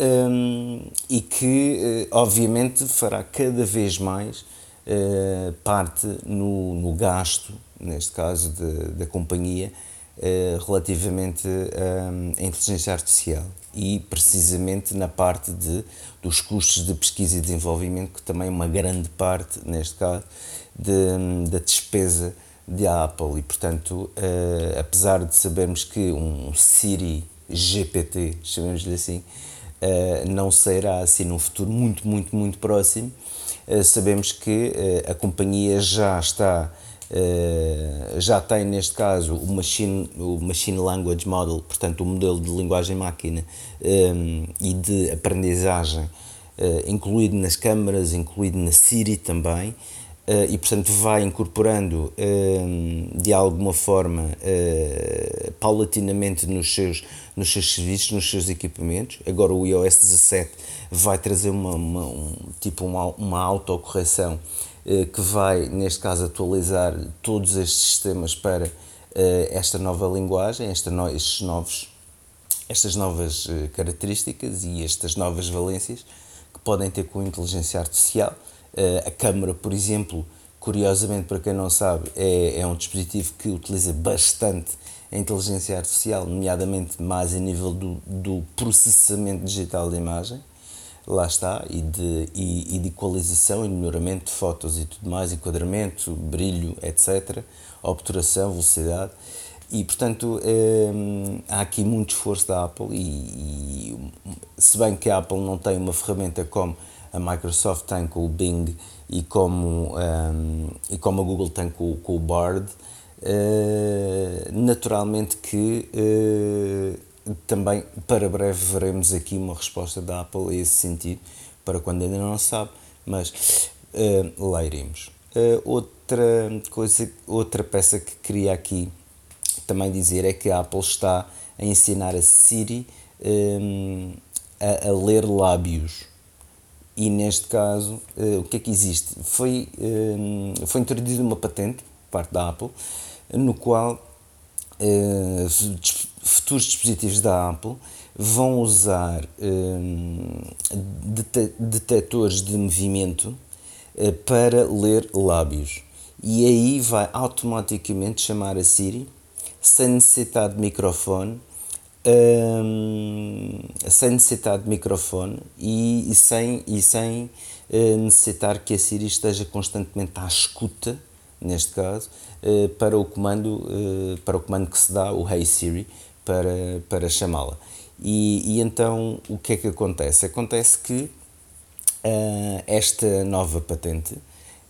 um, e que, uh, obviamente, fará cada vez mais uh, parte no, no gasto, neste caso, da companhia, uh, relativamente à inteligência artificial e precisamente na parte de, dos custos de pesquisa e desenvolvimento, que também é uma grande parte, neste caso, de, da despesa de Apple. E, portanto, uh, apesar de sabermos que um Siri GPT, chamemos-lhe assim, uh, não será assim num futuro muito, muito, muito próximo, uh, sabemos que a companhia já está Uh, já tem neste caso o machine, o machine Language Model, portanto o modelo de linguagem máquina um, e de aprendizagem uh, incluído nas câmaras, incluído na Siri também. Uh, e portanto vai incorporando de alguma forma paulatinamente nos seus, nos seus serviços, nos seus equipamentos. Agora o iOS 17 vai trazer uma, uma um, tipo uma, uma autocorreção eh, que vai, neste caso, atualizar todos estes sistemas para eh, esta nova linguagem, esta no, estes novos, estas novas eh, características e estas novas valências que podem ter com a inteligência artificial. A câmara, por exemplo, curiosamente, para quem não sabe, é, é um dispositivo que utiliza bastante a inteligência artificial, nomeadamente mais a nível do, do processamento digital de imagem lá está, e de, e, e de equalização e melhoramento de fotos e tudo mais, enquadramento, brilho, etc., obturação, velocidade. E, portanto, hum, há aqui muito esforço da Apple e, e, se bem que a Apple não tem uma ferramenta como a Microsoft tem com o Bing e como, um, e como a Google tem com, com o Bard, uh, naturalmente que uh, também para breve veremos aqui uma resposta da Apple a esse sentido, para quando ainda não sabe, mas uh, lá iremos. Uh, outra coisa, outra peça que queria aqui também dizer é que a Apple está a ensinar a Siri um, a, a, ler lábios. E neste caso, uh, o que é que existe? Foi, um, foi introduzida uma patente por parte da Apple, no qual uh, futuros dispositivos da Apple vão usar um, detectores de movimento uh, para ler lábios. E aí vai automaticamente chamar a Siri sem necessidade de microfone um, sem necessidade de microfone e, e sem, e sem uh, necessitar que a Siri esteja constantemente à escuta neste caso uh, para o comando para o comando que se dá o Hey Siri para, para chamá-la. E, e, então o que é que acontece? Acontece que uh, esta nova patente,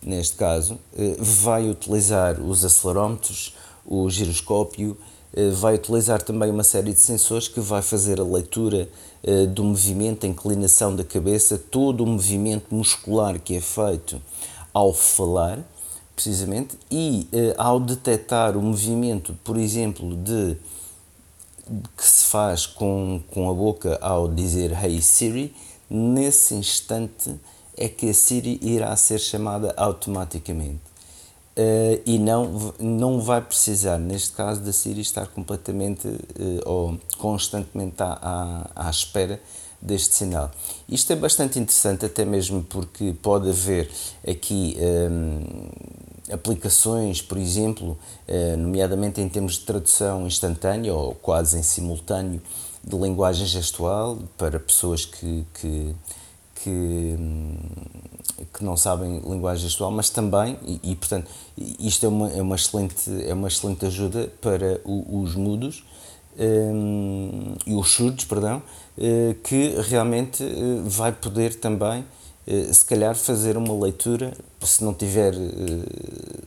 neste caso, uh, vai utilizar os acelerómetros, o giroscópio, uh, vai utilizar também uma série de sensores que vai fazer a leitura do movimento, a inclinação da cabeça, todo o movimento muscular que é feito ao falar, precisamente, e ao detectar o movimento, por exemplo, de que se faz com, com a boca ao dizer Hey Siri, nesse instante é que a Siri irá ser chamada automaticamente. Uh, e não, não vai precisar, neste caso, da Siri estar completamente uh, ou constantemente à, à, à, espera deste sinal. Isto é bastante interessante, até mesmo porque pode haver aqui um, aplicações, por exemplo, eh, nomeadamente em termos de tradução instantânea ou quase em simultâneo de linguagem gestual para pessoas que, que, que, hum, que não sabem linguagem gestual, mas também, e, e portanto, isto é uma, é, uma excelente, é uma excelente ajuda para o, os mudos um, e os surdos, perdão, eh, que realmente eh, vai poder também se calhar fazer uma leitura, se não tiver, eh,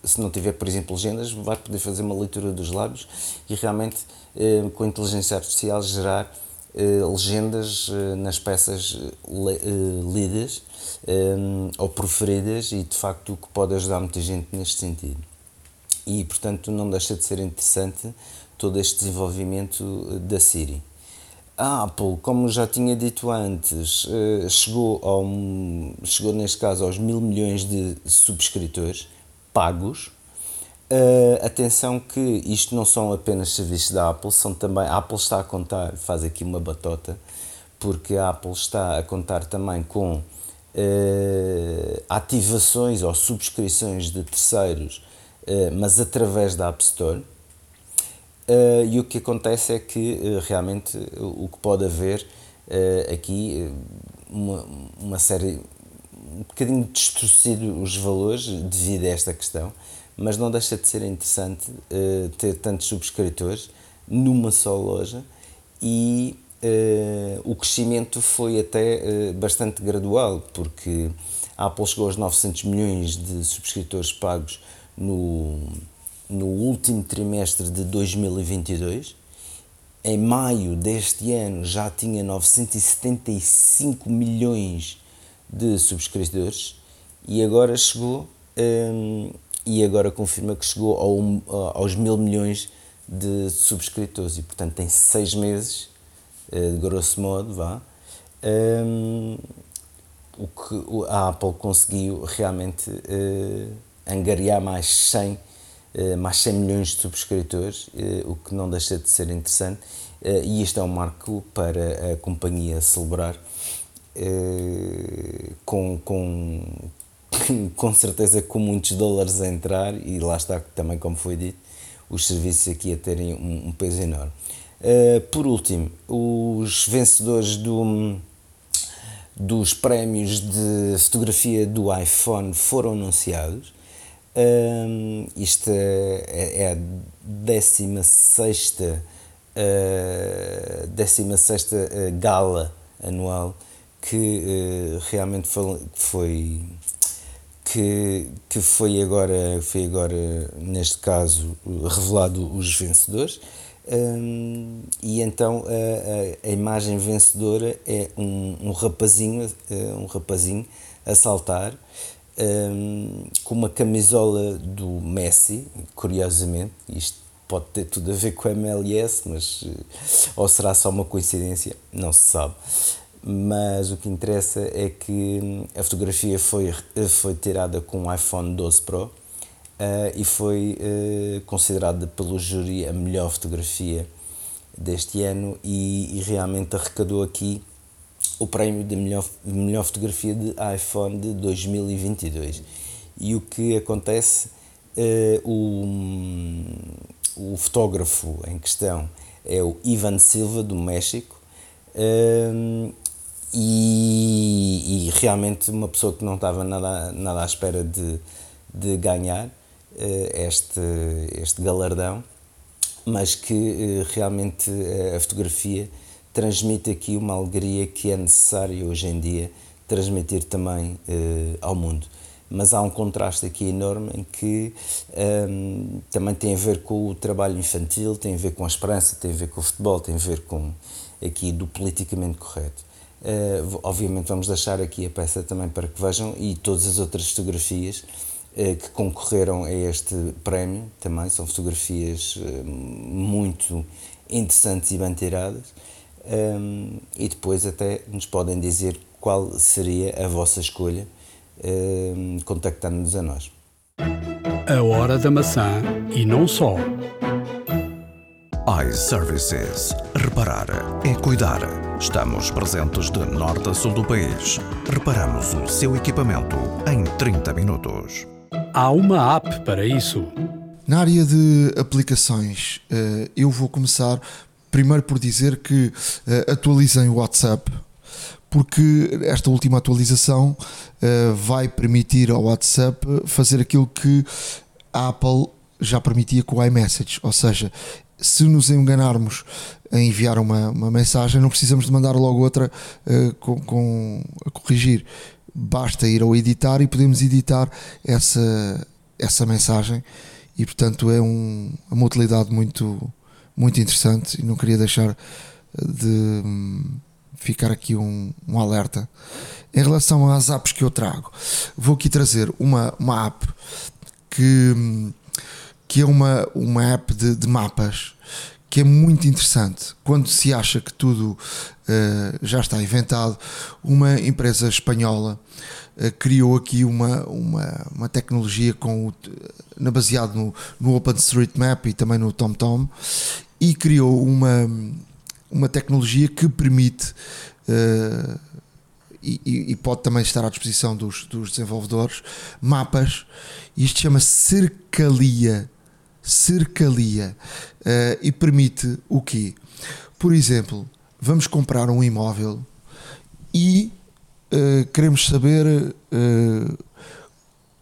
se não tiver, por exemplo, legendas, vai poder fazer uma leitura dos lábios e realmente eh, com a inteligência artificial gerar legendas nas peças lidas ou proferidas e de facto o que pode ajudar muita gente neste sentido. E portanto não deixa de ser interessante todo este desenvolvimento da Siri. A Apple, como já tinha dito antes, eh, chegou, ao, chegou neste caso aos mil milhões de subscritores pagos. Uh, atenção que isto não são apenas serviços da Apple, são também. A Apple está a contar, faz aqui uma batota, porque a Apple está a contar também com uh, ativações ou subscrições de terceiros, uh, mas através da App Store. Uh, e o que acontece é que uh, realmente o que pode haver uh, aqui uma, uma série um bocadinho distorcido os valores devido a esta questão, mas não deixa de ser interessante ter tantos subscritores numa só loja e o crescimento foi até bastante gradual, porque a Apple chegou aos 900 milhões de subscritores pagos no, no último trimestre de 2022. Em maio deste ano já tinha 975 milhões de subscritores e agora chegou um, e agora confirma que chegou ao, aos mil milhões de subscritores e portanto tem seis meses uh, grosso modo vá um, o que a Apple conseguiu realmente uh, angariar mais 100 uh, mais 100 milhões de subscritores o que não deixa de ser interessante e este é um marco para a companhia celebrar com, com, com certeza com muitos dólares a entrar e lá está também como foi dito os serviços aqui a terem um, um peso enorme. Por último, os vencedores do, dos prémios de fotografia do iPhone foram anunciados. Uh, isto é, é a 16 uh, 16 gala anual que uh, realmente foi, foi que, que foi agora foi agora neste caso revelado os vencedores. Um, e então a, a, imagem vencedora é um, um rapazinho eh, um rapazinho a saltar um, com uma camisola do Messi curiosamente. Isto pode ter tudo a ver com a MLS mas eh, ou será só uma coincidência? Não se sabe. Mas o que interessa é que hum, a fotografia foi, foi tirada com o iPhone 12 Pro uh, e foi uh, considerada pelo júri a melhor fotografia deste ano e, e, realmente arrecadou aqui o prémio de melhor, melhor fotografia de iPhone de 2022. E o que acontece, uh, o, hum, o fotógrafo em questão é o Ivan Silva, do México, hum, e, e, realmente uma pessoa que não estava nada, nada à espera de, de ganhar uh, este, este galardão, mas que uh, realmente a fotografia transmite aqui uma alegria que é necessária hoje em dia transmitir também ao mundo. Mas há um contraste aqui enorme em que um, também tem a ver com o trabalho infantil, tem a ver com a esperança, tem a ver com o futebol, tem a ver com aqui do politicamente correto. Uh, obviamente vamos deixar aqui a peça também para que vejam e todas as outras fotografias uh, que concorreram a este prémio também são fotografias uh, muito interessantes e bem tiradas um, e depois até nos podem dizer qual seria a vossa escolha um, contactando-nos a nós. A hora da maçã e não só iServices. Reparar é cuidar. Estamos presentes de norte a sul do país. Reparamos o seu equipamento em 30 minutos. Há uma app para isso. Na área de aplicações, eh, eu vou começar primeiro por dizer que eh, atualizem o WhatsApp, porque esta última atualização eh, vai permitir ao WhatsApp fazer aquilo que a Apple já permitia com o iMessage, ou seja, se nos enganarmos a enviar uma, uma mensagem, não precisamos de mandar logo outra uh, com, com, a corrigir. Basta ir ao editar e podemos editar essa, essa mensagem e portanto é um, uma utilidade muito, muito interessante e não queria deixar de hum, ficar aqui um, um alerta. Em relação às apps que eu trago, vou aqui trazer uma, uma app que hum, que é uma, uma app de, de mapas que é muito interessante. Quando se acha que tudo uh, já está inventado, uma empresa espanhola uh, criou aqui uma, uma, uma tecnologia com na, baseado no, no OpenStreetMap e também no TomTom e criou uma, uma tecnologia que permite uh, e, e, pode também estar à disposição dos, dos desenvolvedores mapas. Isto chama Cercalia cercalia uh, e permite o quê? Por exemplo, vamos comprar um imóvel e uh, queremos saber uh,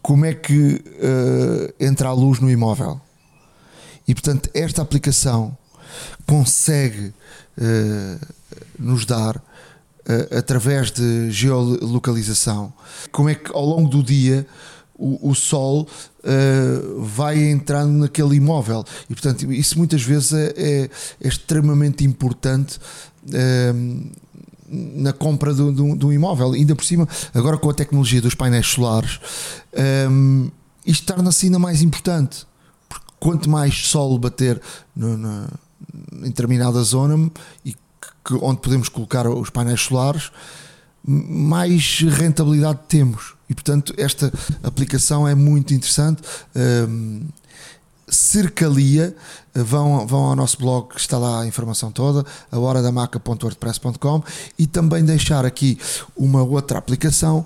como é que entra a luz no imóvel. E portanto, esta aplicação consegue nos dar através de geolocalização como é que ao longo do dia o, o sol uh, vai entrando naquele imóvel. E portanto, isso muitas vezes é, é, é extremamente importante. Uh, na compra do, do, do, imóvel, ainda por cima, agora com a tecnologia dos painéis solares, um, isto torna-se ainda mais importante, porque quanto mais sol bater no, em determinada zona e que, onde podemos colocar os painéis solares, mais rentabilidade temos. E portanto, esta aplicação é muito interessante. Um, Cercalia, vão, vão ao nosso blog, está lá a informação toda, a horadamaca.wordpress.com e também deixar aqui uma outra aplicação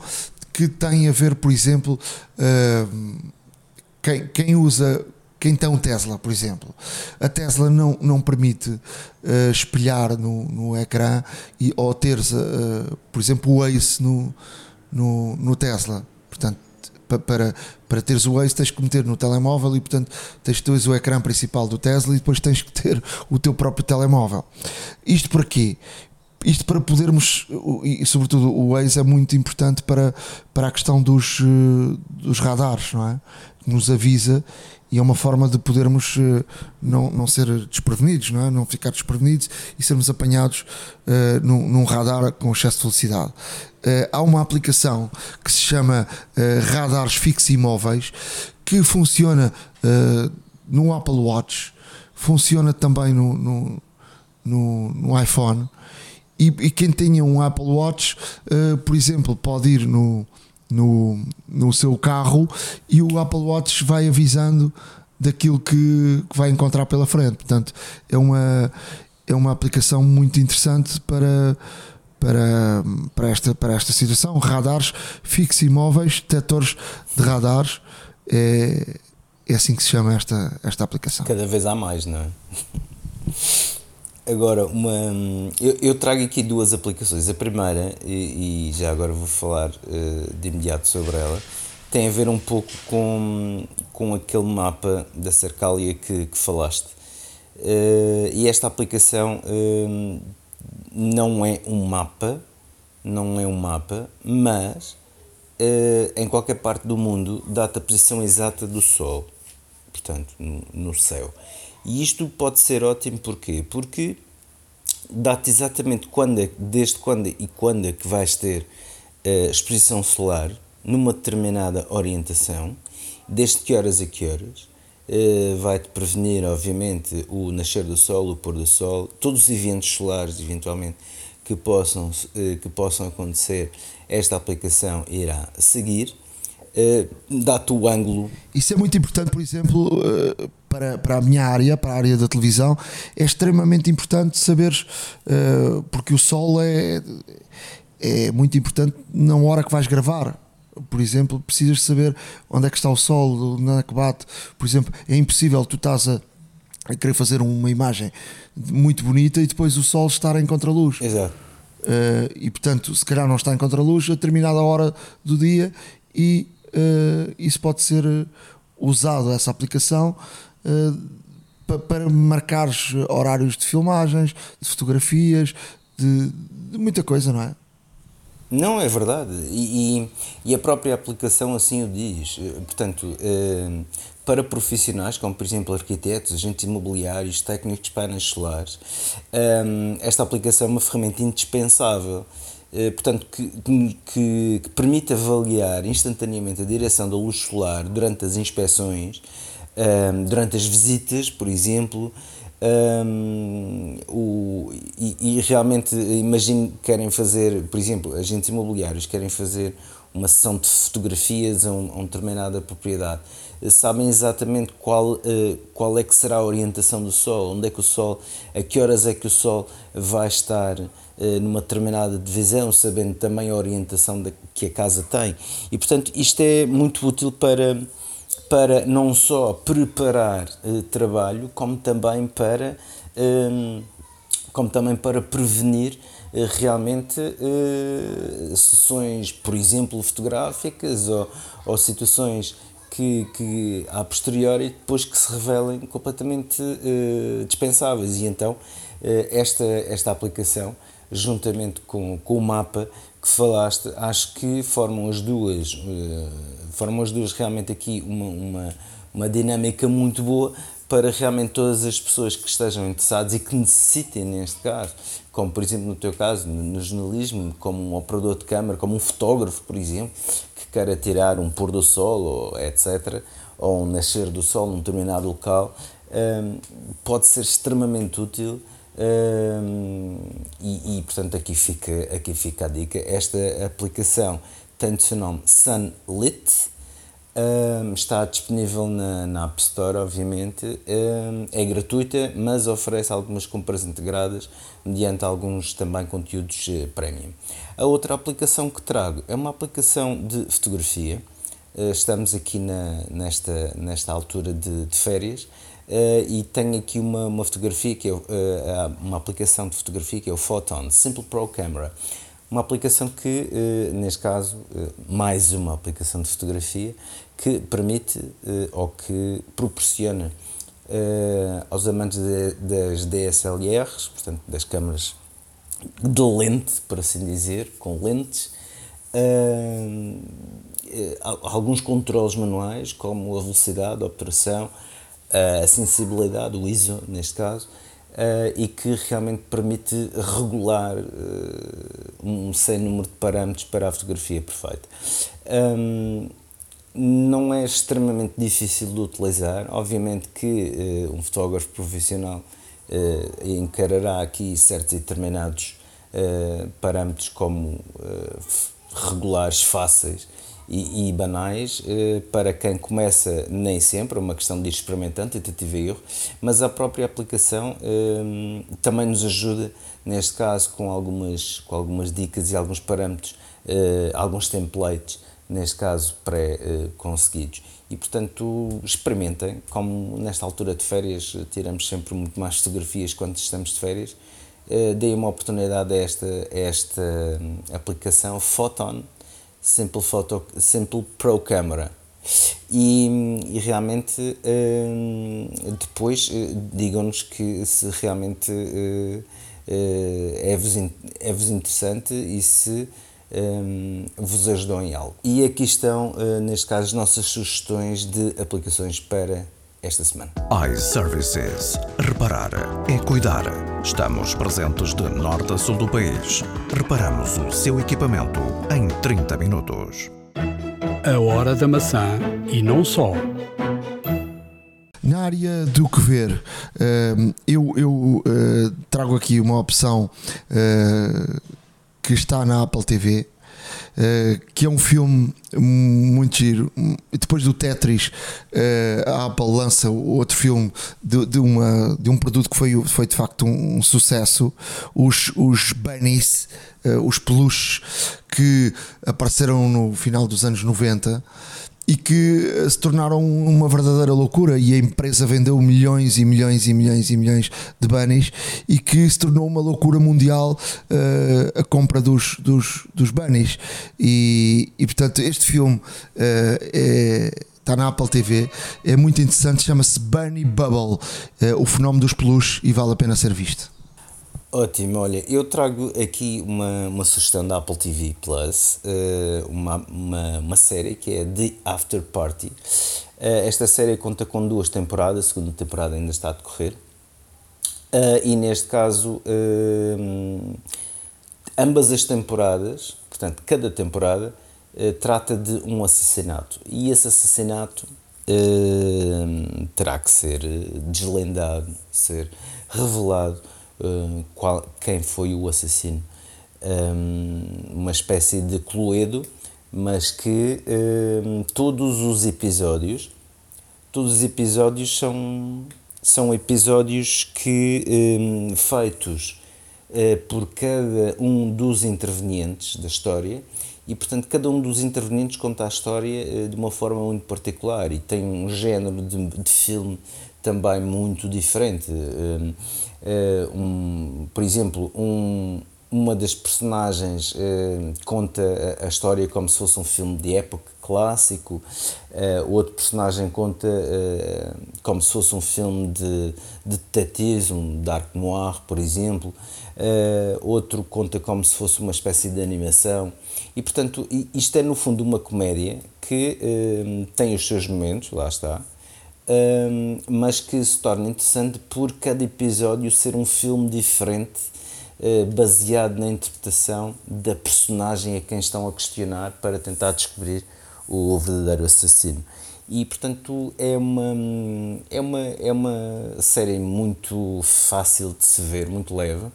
que tem a ver, por exemplo, uh, quem, quem usa quem tem um Tesla, por exemplo. A Tesla não, não permite uh, espelhar no, no ecrã e, ou ter, uh, por exemplo, o Ace no, no, no Tesla. Portanto, para, para teres o Waze tens que meter no telemóvel e portanto tens ter o ecrã principal do Tesla e depois tens que ter o teu próprio telemóvel. Isto para quê? Isto para podermos, e sobretudo o Waze é muito importante para, para a questão dos, eh, dos radares, não é? Nos avisa e é uma forma de podermos uh, não, não ser desprevenidos, não, é? não ficar desprevenidos e sermos apanhados uh, num, num, radar com excesso de velocidade. Uh, há uma aplicação que se chama Radares Fixos Imóveis que funciona no Apple Watch, funciona também no, no, no, no iPhone. E, e, quem tenha um Apple Watch, por exemplo, pode ir no, no, no seu carro e o Apple Watch vai avisando daquilo que, que vai encontrar pela frente. Portanto, é uma, é uma aplicação muito interessante para, para, para, esta, para esta situação. Radares fixos e móveis, detectores de radares. É, é assim que se chama esta, esta aplicação. Cada vez há mais, não é? Agora, uma, eu, eu, trago aqui duas aplicações. A primeira, e, e já agora vou falar uh, de imediato sobre ela, tem a ver um pouco com, com aquele mapa da Cercalia que, que falaste. Uh, e esta aplicação uh, não é um mapa, não é um mapa, mas em qualquer parte do mundo dá-te a posição exata do Sol, portanto, no, no céu. E isto pode ser ótimo porquê? Porque dá-te exatamente quando é, desde quando e quando é que vais ter uh, exposição solar numa determinada orientação, desde que horas a que horas. Uh, vai-te prevenir, obviamente, o nascer do sol, o pôr do sol, todos os eventos solares, eventualmente, que possam, uh, que possam acontecer, esta aplicação irá seguir. Uh, dá-te o ângulo. Isso é muito importante, por exemplo, uh, para, para a minha área, para a área da televisão, é extremamente importante saberes, uh, porque o sol é, é muito importante na hora que vais gravar. Por exemplo, precisas saber onde é que está o sol, onde é que bate. Por exemplo, é impossível tu estás a, a querer fazer uma imagem muito bonita e depois o sol estar em contraluz. Exato. Uh, e portanto, se calhar não está em contraluz a determinada hora do dia e isso pode ser usado, essa aplicação, uh, para marcar horários de filmagens, de fotografias, de, de, muita coisa, não é? Não, é verdade. E, e, e, a própria aplicação assim o diz. Portanto, uh, para profissionais, como por exemplo arquitetos, agentes imobiliários, técnicos de painéis solares, um, esta aplicação é uma ferramenta indispensável eh, portanto, que, que, que, permite avaliar instantaneamente a direção da luz solar durante as inspeções, um, ehm, durante as visitas, por exemplo, um, ehm, o, e, e, realmente imagino que querem fazer, por exemplo, agentes imobiliários querem fazer uma sessão de fotografias a, um, a uma determinada propriedade. Sabem exatamente qual, uh, qual é que será a orientação do Sol, onde é que o Sol, a que horas é que o Sol vai estar eh, numa determinada divisão, sabendo também a orientação que a casa tem. E, portanto, isto é muito útil para, para não só preparar uh, trabalho, como também para, um, como também para prevenir uh, realmente uh, sessões, por exemplo, fotográficas ou, ou situações que, que a posteriori depois que se revelem completamente dispensáveis. E então esta, esta aplicação juntamente com, com o mapa que falaste, acho que formam as duas uh, formam as duas realmente aqui uma, uma, uma dinâmica muito boa para realmente todas as pessoas que estejam interessadas e que necessitem, neste caso, como por exemplo no teu caso, no jornalismo, como um operador de câmara, como um fotógrafo, por exemplo, que queira tirar um pôr do sol, ou etc., ou um nascer do sol num determinado local, um, pode ser extremamente útil. E, e, portanto aqui fica, aqui fica a dica. Esta aplicação tem o seu nome Sunlit, está disponível na, na, App Store, obviamente. É gratuita, mas oferece algumas compras integradas mediante alguns também conteúdos uh, premium. A outra aplicação que trago é uma aplicação de fotografia. Uh, estamos aqui na, nesta, nesta altura de, de férias uh, e tenho aqui uma, uma fotografia que é uma aplicação de fotografia que é o Photon Simple Pro Camera. Uma aplicação que, neste caso, mais uma aplicação de fotografia, que permite uh, ou que proporciona uh, aos amantes de, das DSLRs, portanto das câmaras de lente, por assim dizer, com lentes, uh, alguns controles manuais, como a velocidade, a obturação, a sensibilidade, o ISO neste caso, Uh, e que realmente permite regular uh, um sem número de parâmetros para a fotografia perfeita. Um, não é extremamente difícil de utilizar. Obviamente que uh, um fotógrafo profissional encarará aqui certos e determinados parâmetros como regulares, fáceis e, e banais. para quem começa, nem sempre, é uma questão de ir experimentando, tentativa e erro, mas a própria aplicação também nos ajuda, neste caso, com algumas, com algumas dicas e alguns parâmetros, alguns templates neste caso pré-conseguidos. E, portanto, experimentem, como nesta altura de férias tiramos sempre muito mais fotografias quando estamos de férias, eh, deem uma oportunidade a esta, a esta hum, aplicação Photon Simple, Photo, Simple Pro Camera. E, e realmente hum, depois eh, digam-nos que se realmente é-vos é, interessante e se um, vos ajudou em algo. E aqui estão, neste caso, as nossas sugestões de aplicações para esta semana. iServices. Reparar é cuidar. Estamos presentes de norte a sul do país. Reparamos o seu equipamento em 30 minutos. A hora da maçã e não só. Na área do que ver, eu, eu eh, trago aqui uma opção eh, que está na Apple TV, que é um filme muito giro. Depois do Tetris, uh, a Apple lança outro filme de, de, uma, de um produto que foi, foi de facto um, um sucesso: os, os Bunnies, uh, os peluches que apareceram no final dos anos 90 e que eh, se tornaram uma verdadeira loucura. E a empresa vendeu milhões e milhões e milhões e milhões de bunnies e que se tornou uma loucura mundial uh, a compra dos, dos, dos bunnies. E, e portanto este filme uh, é está na Apple TV, é muito interessante, chama-se Bunny Bubble, o fenómeno dos peluches e vale a pena ser visto. Ótimo, olha, eu trago aqui uma, uma sugestão da Apple TV Plus, uh, uma, uma, uma, série que é The After Party. Uh, esta série conta com duas temporadas, a segunda temporada ainda está a decorrer. Uh, e neste caso, ambas as temporadas, portanto, cada temporada, trata de um assassinato. E esse assassinato terá que ser deslendado, ser revelado eh, qual, quem foi o assassino. Um, uma espécie de Cluedo, mas que um, todos os episódios, todos os episódios são, são episódios que um, feitos uh, por cada um dos intervenientes da história e portanto cada um dos intervenientes conta a história uh, de uma forma muito particular e tem um género de, de filme também muito diferente. Uh, um, por exemplo, um, uma das personagens uh, conta a, história como se fosse um filme de época clássico, uh, outro personagem conta uh, como se fosse um filme de, de um dark noir, por exemplo, outro conta como se fosse uma espécie de animação. E, portanto, isto é no fundo uma comédia que tem os seus momentos, lá está, mas que se torna interessante por cada episódio ser um filme diferente eh, baseado na interpretação da personagem a quem estão a questionar para tentar descobrir o verdadeiro assassino. E portanto é uma, é uma, é uma série muito fácil de se ver, muito leve.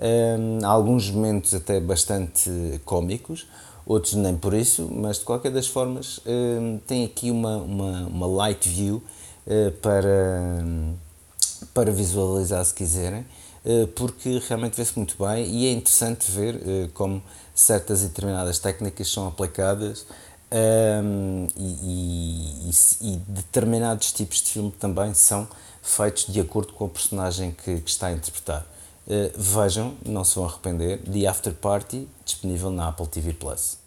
Um, alguns momentos até bastante cómicos, outros nem por isso, mas de qualquer das formas um, tem aqui uma, uma, uma light view uh, para, para visualizar se quiserem eh, porque realmente vê-se muito bem e é interessante ver eh, como certas e determinadas técnicas são aplicadas um, ehm, e, e, e, determinados tipos de filme também são feitos de acordo com a personagem que, que está a interpretar. Uh, vejam, não se vão arrepender, The After Party, disponível na Apple TV Plus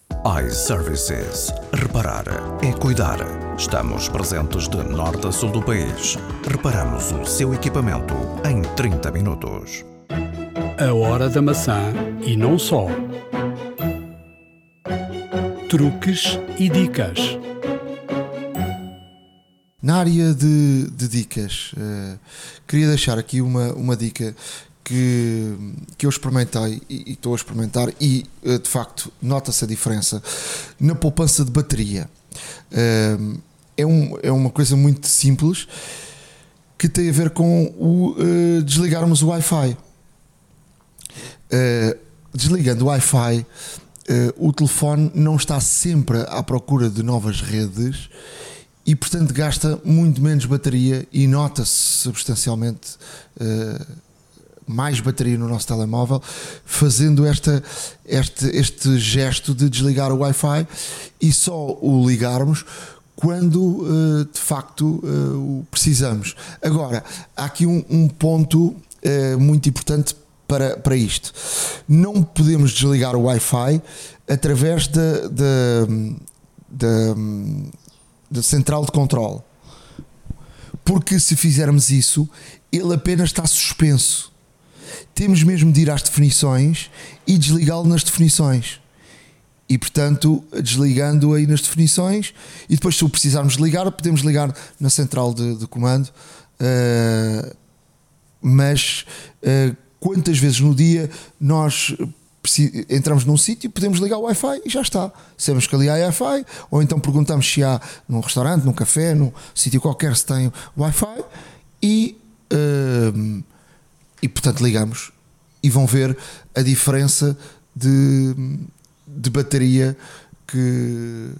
iServices. Reparar é cuidar. Estamos presentes de norte a sul do país. Reparamos o seu equipamento em 30 minutos. A hora da maçã e não só. Truques e dicas. Na área de, de dicas, uh, queria deixar aqui uma, uma dica que, que eu experimentei e, e estou a experimentar e eh, de facto nota-se a diferença na poupança de bateria. Uh, é, um, é uma coisa muito simples que tem a ver com o uh, desligarmos o Wi-Fi. Uh, desligando o Wi-Fi, o telefone não está sempre à procura de novas redes e, portanto, gasta muito menos bateria e nota-se substancialmente mais bateria no nosso telemóvel, fazendo esta, este, este gesto de desligar o Wi-Fi e só o ligarmos quando uh, de facto uh, o precisamos. Agora, há aqui um, um ponto uh, muito importante para, para isto. Não podemos desligar o Wi-Fi através da, da, da central de controle. Porque se fizermos isso, ele apenas está suspenso temos mesmo de ir às definições e desligá-lo nas definições. E portanto, desligando aí nas definições, e depois, se o precisarmos ligar, podemos ligar na central de, de comando. Uh, mas uh, quantas vezes no dia nós entramos num sítio, podemos ligar o Wi-Fi e já está. Sabemos que ali há Wi-Fi, ou então perguntamos se há num restaurante, num café, num sítio qualquer se tem Wi-Fi e uh, e portanto ligamos e vão ver a diferença de, de bateria que,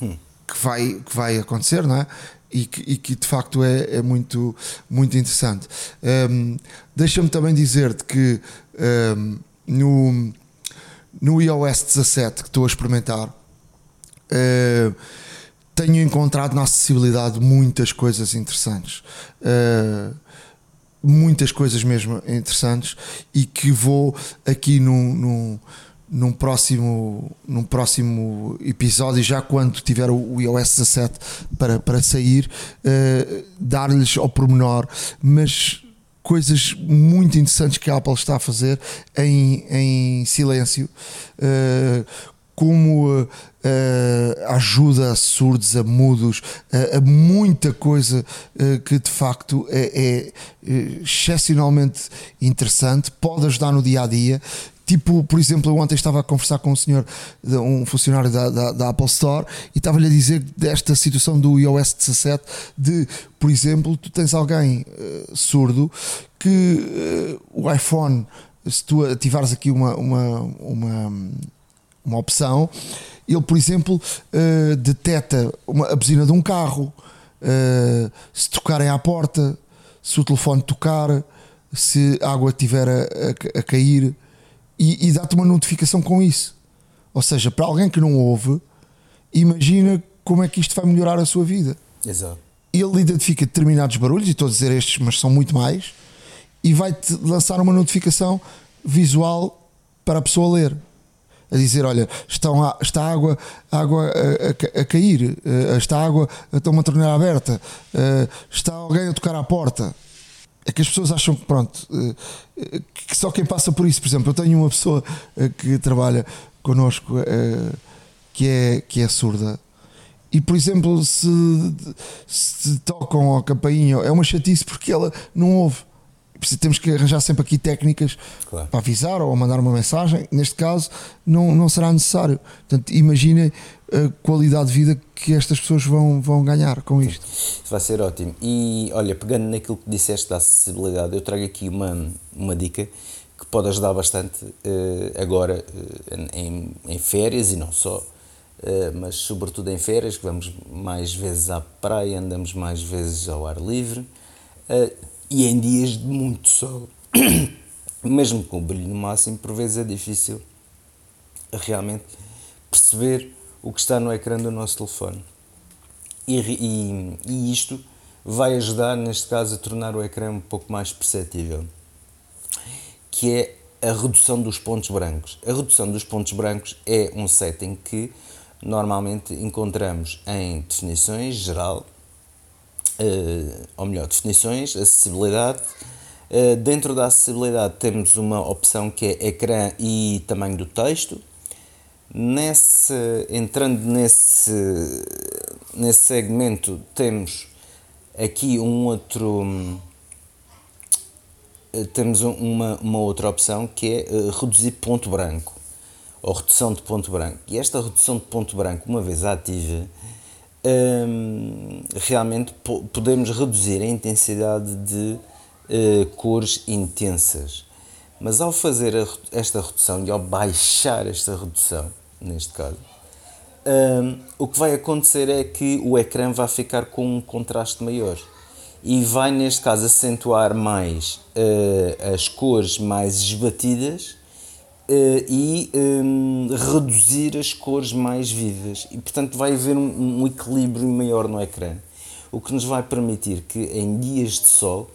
hum. que, vai, que vai acontecer, não é? E que, e que de facto é, é muito, muito interessante. Um, Deixa-me também dizer-te que um, no, no iOS 17 que estou a experimentar. Uh, tenho encontrado na acessibilidade muitas coisas interessantes. Uh, muitas coisas mesmo interessantes e que vou aqui num, num, num, próximo, num próximo episódio, já quando tiver o iOS 17 para, para sair, uh, dar-lhes ao pormenor, mas coisas muito interessantes que a Apple está a fazer em, em silêncio, uh, como uh, ajuda a surdos, a mudos, a, a muita coisa uh, que de facto é, é, excepcionalmente interessante, pode ajudar no dia a dia. Tipo, por exemplo, eu ontem estava a conversar com um senhor, um funcionário da, da, da Apple Store, e estava-lhe a dizer desta situação do iOS 17, de, por exemplo, tu tens alguém uh, surdo que o iPhone, se tu ativares aqui uma, uma, uma uma opção, ele, por exemplo, uh, detecta uma, a buzina de um carro, uh, se tocarem à porta, se o telefone tocar, se a água estiver a, a, a cair, e, e dá-te uma notificação com isso. Ou seja, para alguém que não ouve, imagina como é que isto vai melhorar a sua vida. Exato. Ele identifica determinados barulhos, e estou a dizer estes, mas são muito mais, e vai-te lançar uma notificação visual para a pessoa ler. A dizer, olha, estão a, está água, água a, a, a cair, uh, está água, está uma torneira aberta, está alguém a tocar à porta. É que as pessoas acham que, pronto, que só quem passa por isso, por exemplo, eu tenho uma pessoa que trabalha connosco que, é, que é surda e por exemplo, se, se tocam a campainha, é uma chatice porque ela não ouve. Temos que arranjar sempre aqui técnicas claro. para avisar ou mandar uma mensagem. Neste caso, não, não será necessário. Portanto, imaginem a qualidade de vida que estas pessoas vão, vão ganhar com isto. Vai ser ótimo. E olha, pegando naquilo que disseste da acessibilidade, eu trago aqui uma, uma dica que pode ajudar bastante uh, agora uh, em, em férias e não só eh, mas sobretudo em férias, que vamos mais vezes à praia, andamos mais vezes ao ar livre, eh, e em dias de muito sol, mesmo com o brilho no máximo, por vezes é difícil realmente perceber o que está no ecrã do nosso telefone. E, e, e isto vai ajudar, neste caso, a tornar o ecrã um pouco mais perceptível, que é a redução dos pontos brancos. A redução dos pontos brancos é um setting que normalmente encontramos em definições geral, uh, ou melhor, definições, acessibilidade. Uh, dentro da acessibilidade temos uma opção que é ecrã e tamanho do texto. Nesse, entrando nesse, nesse segmento temos aqui um outro eh, temos uma, uma outra opção que é reduzir ponto branco ou redução de ponto branco. E esta redução de ponto branco, uma vez ativa, realmente podemos reduzir a intensidade de uh, cores intensas. Mas ao fazer a, esta redução e ao baixar esta redução, neste caso, o que vai acontecer é que o ecrã vai ficar com um contraste maior e vai, neste caso, acentuar mais uh, as cores mais esbatidas e um, reduzir as cores mais vivas. E portanto vai haver um, um, equilíbrio maior no ecrã o que nos vai permitir que em dias de sol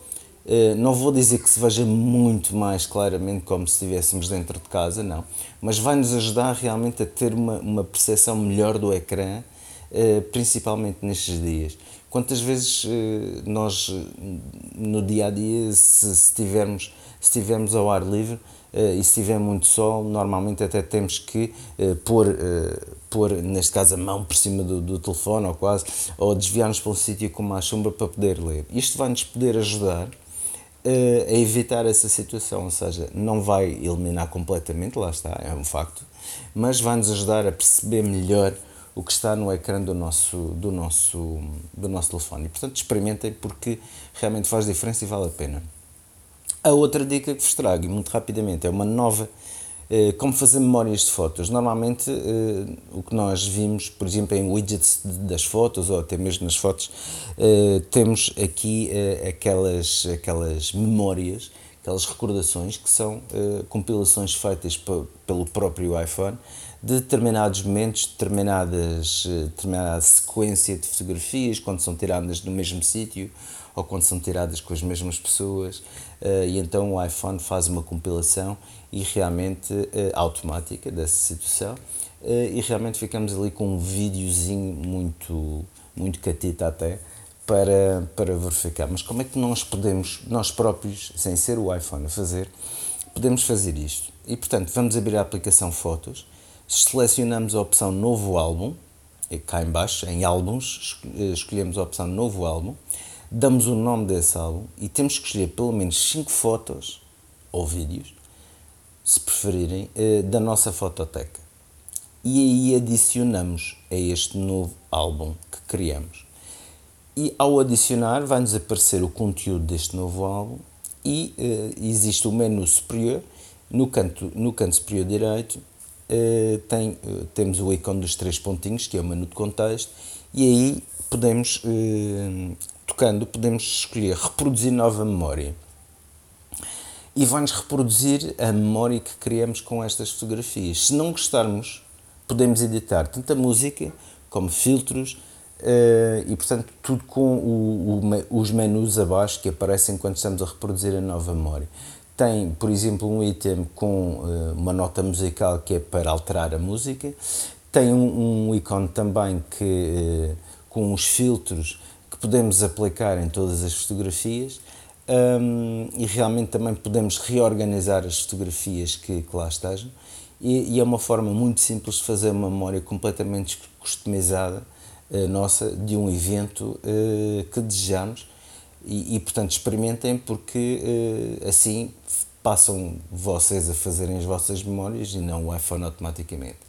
uh, não vou dizer que se veja muito mais claramente como se estivéssemos dentro de casa não mas vai nos ajudar realmente a ter uma, uma percepção melhor do ecrã uh, principalmente nestes dias. Quantas vezes nós no dia a dia se, se tivermos se tivermos ao ar livre eh, e se tiver muito sol, normalmente até temos que uh, pôr, uh, pôr, neste caso, a mão por cima do, do telefone ou quase, ou desviar-nos para um sítio com mais sombra para poder ler. Isto vai-nos poder ajudar a evitar essa situação, ou seja, não vai eliminar completamente, lá está, é um facto, mas vai-nos ajudar a perceber melhor o que está no ecrã do nosso, do nosso, do nosso telefone. E, portanto, experimentem porque realmente faz diferença e vale a pena. A outra dica que vos trago, muito rapidamente, é uma nova. Eh, como fazer memórias de fotos. Normalmente, eh, o que nós vimos, por exemplo, em widgets das fotos ou até mesmo nas fotos, eh, temos aqui aquelas, aquelas memórias, aquelas recordações que são compilações feitas pelo próprio iPhone de determinados momentos, determinadas, determinada sequência de fotografias, quando são tiradas no mesmo sítio ou quando são tiradas com as mesmas pessoas, e então o iPhone faz uma compilação e realmente eh, automática dessa situação, eh, e realmente ficamos ali com um videozinho muito, muito catita até, para, para verificar. Mas como é que nós podemos, nós próprios, sem ser o iPhone a fazer, podemos fazer isto? E portanto, vamos abrir a aplicação Fotos, selecionamos a opção Novo Álbum, cá em baixo, em Álbuns, escolhemos a opção Novo Álbum, damos o nome desse álbum e temos que escolher pelo menos 5 fotos ou vídeos, se preferirem, eh, da nossa fototeca. E aí adicionamos a este novo álbum que criamos. E ao adicionar, vai-nos aparecer o conteúdo deste novo álbum e uh, existe o menu superior. No canto, no canto superior direito uh, tem, uh, temos o ícone dos três pontinhos, que é o menu de contexto, e aí podemos tocando, podemos escolher reproduzir nova memória. E vai-nos reproduzir a memória que criamos com estas fotografias. Se não gostarmos, podemos editar tanto a música como filtros uh, e, portanto, tudo com o, o, os menus abaixo que aparecem quando estamos a reproduzir a nova memória. tem, por exemplo, um item com uh, uma nota musical que é para alterar a música, tem um, um ícone também que, uh, com os filtros podemos aplicar em todas as fotografias um, e realmente também podemos reorganizar as fotografias que, que lá estejam. E, e, é uma forma muito simples de fazer uma memória completamente customizada uh, nossa de um evento uh, que desejamos e, e, portanto experimentem porque uh, assim passam vocês a fazerem as vossas memórias e não o iPhone automaticamente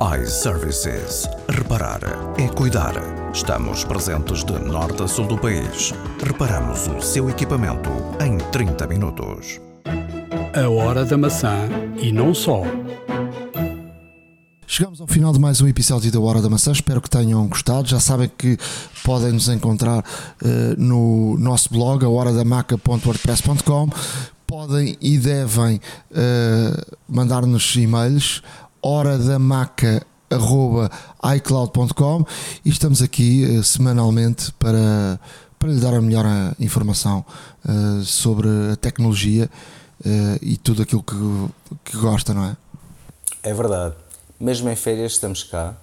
iServices. Reparar é cuidar. Estamos presentes de norte a sul do país. Reparamos o seu equipamento em 30 minutos. A hora da maçã e não só. Chegamos ao final de mais um episódio da Hora da Maçã. Espero que tenham gostado. Já sabem que podem nos encontrar uh, no nosso blog, a horadamaca.wordpress.com. Podem e devem uh, mandar-nos e-mails horadamaca.icloud.com e estamos aqui uh, semanalmente para, para lhe dar a melhor eh, informação uh, sobre a tecnologia uh, e tudo aquilo que, que gosta, não é? É verdade. Mesmo em férias estamos cá.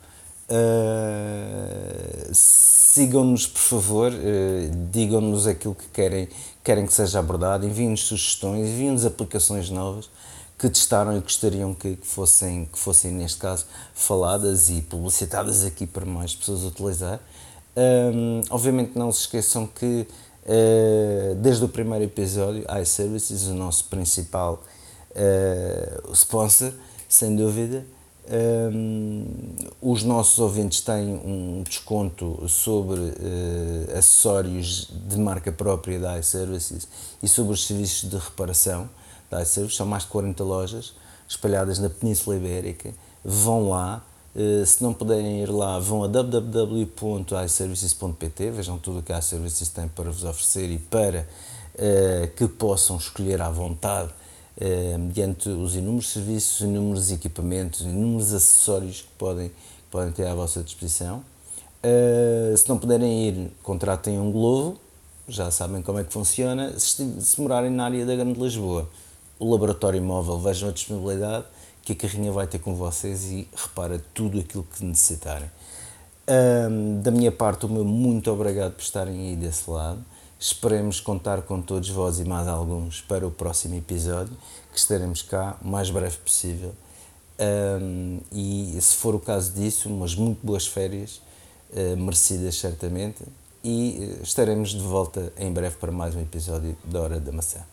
Sigam-nos, por favor, digam-nos aquilo que querem, querem que seja abordado, enviem-nos sugestões, enviem-nos aplicações novas que testaram e gostariam que, fossem, que fossem, neste caso, faladas e publicitadas aqui para mais pessoas utilizar. Um, obviamente não se esqueçam que uh, desde o primeiro episódio, iServices, o nosso principal uh, sponsor, sem dúvida, um, os nossos ouvintes têm um desconto sobre uh, acessórios de marca própria da iServices e sobre os serviços de reparação iService, são mais de 40 lojas espalhadas na Península Ibérica. Vão lá, eh, se não puderem ir lá, vão a www.iservices.pt, vejam tudo o que a iServices tem para vos oferecer e para uh, que possam escolher à vontade, uh, mediante os inúmeros serviços, inúmeros equipamentos, inúmeros acessórios que podem, que podem ter à vossa disposição. Uh, se não puderem ir, contratem um Glovo, já sabem como é que funciona, se, se morarem na área da Grande Lisboa o laboratório móvel, vejam a disponibilidade que a carrinha vai ter com vocês e repara tudo aquilo que necessitarem. Um, da minha parte, o meu muito obrigado por estarem aí desse lado. Esperemos contar com todos vós e mais alguns para o próximo episódio, que estaremos cá o mais breve possível. Um, e se for o caso disso, umas muito boas férias, uh, merecidas certamente, e uh, estaremos de volta em breve para mais um episódio da Hora da Maçã.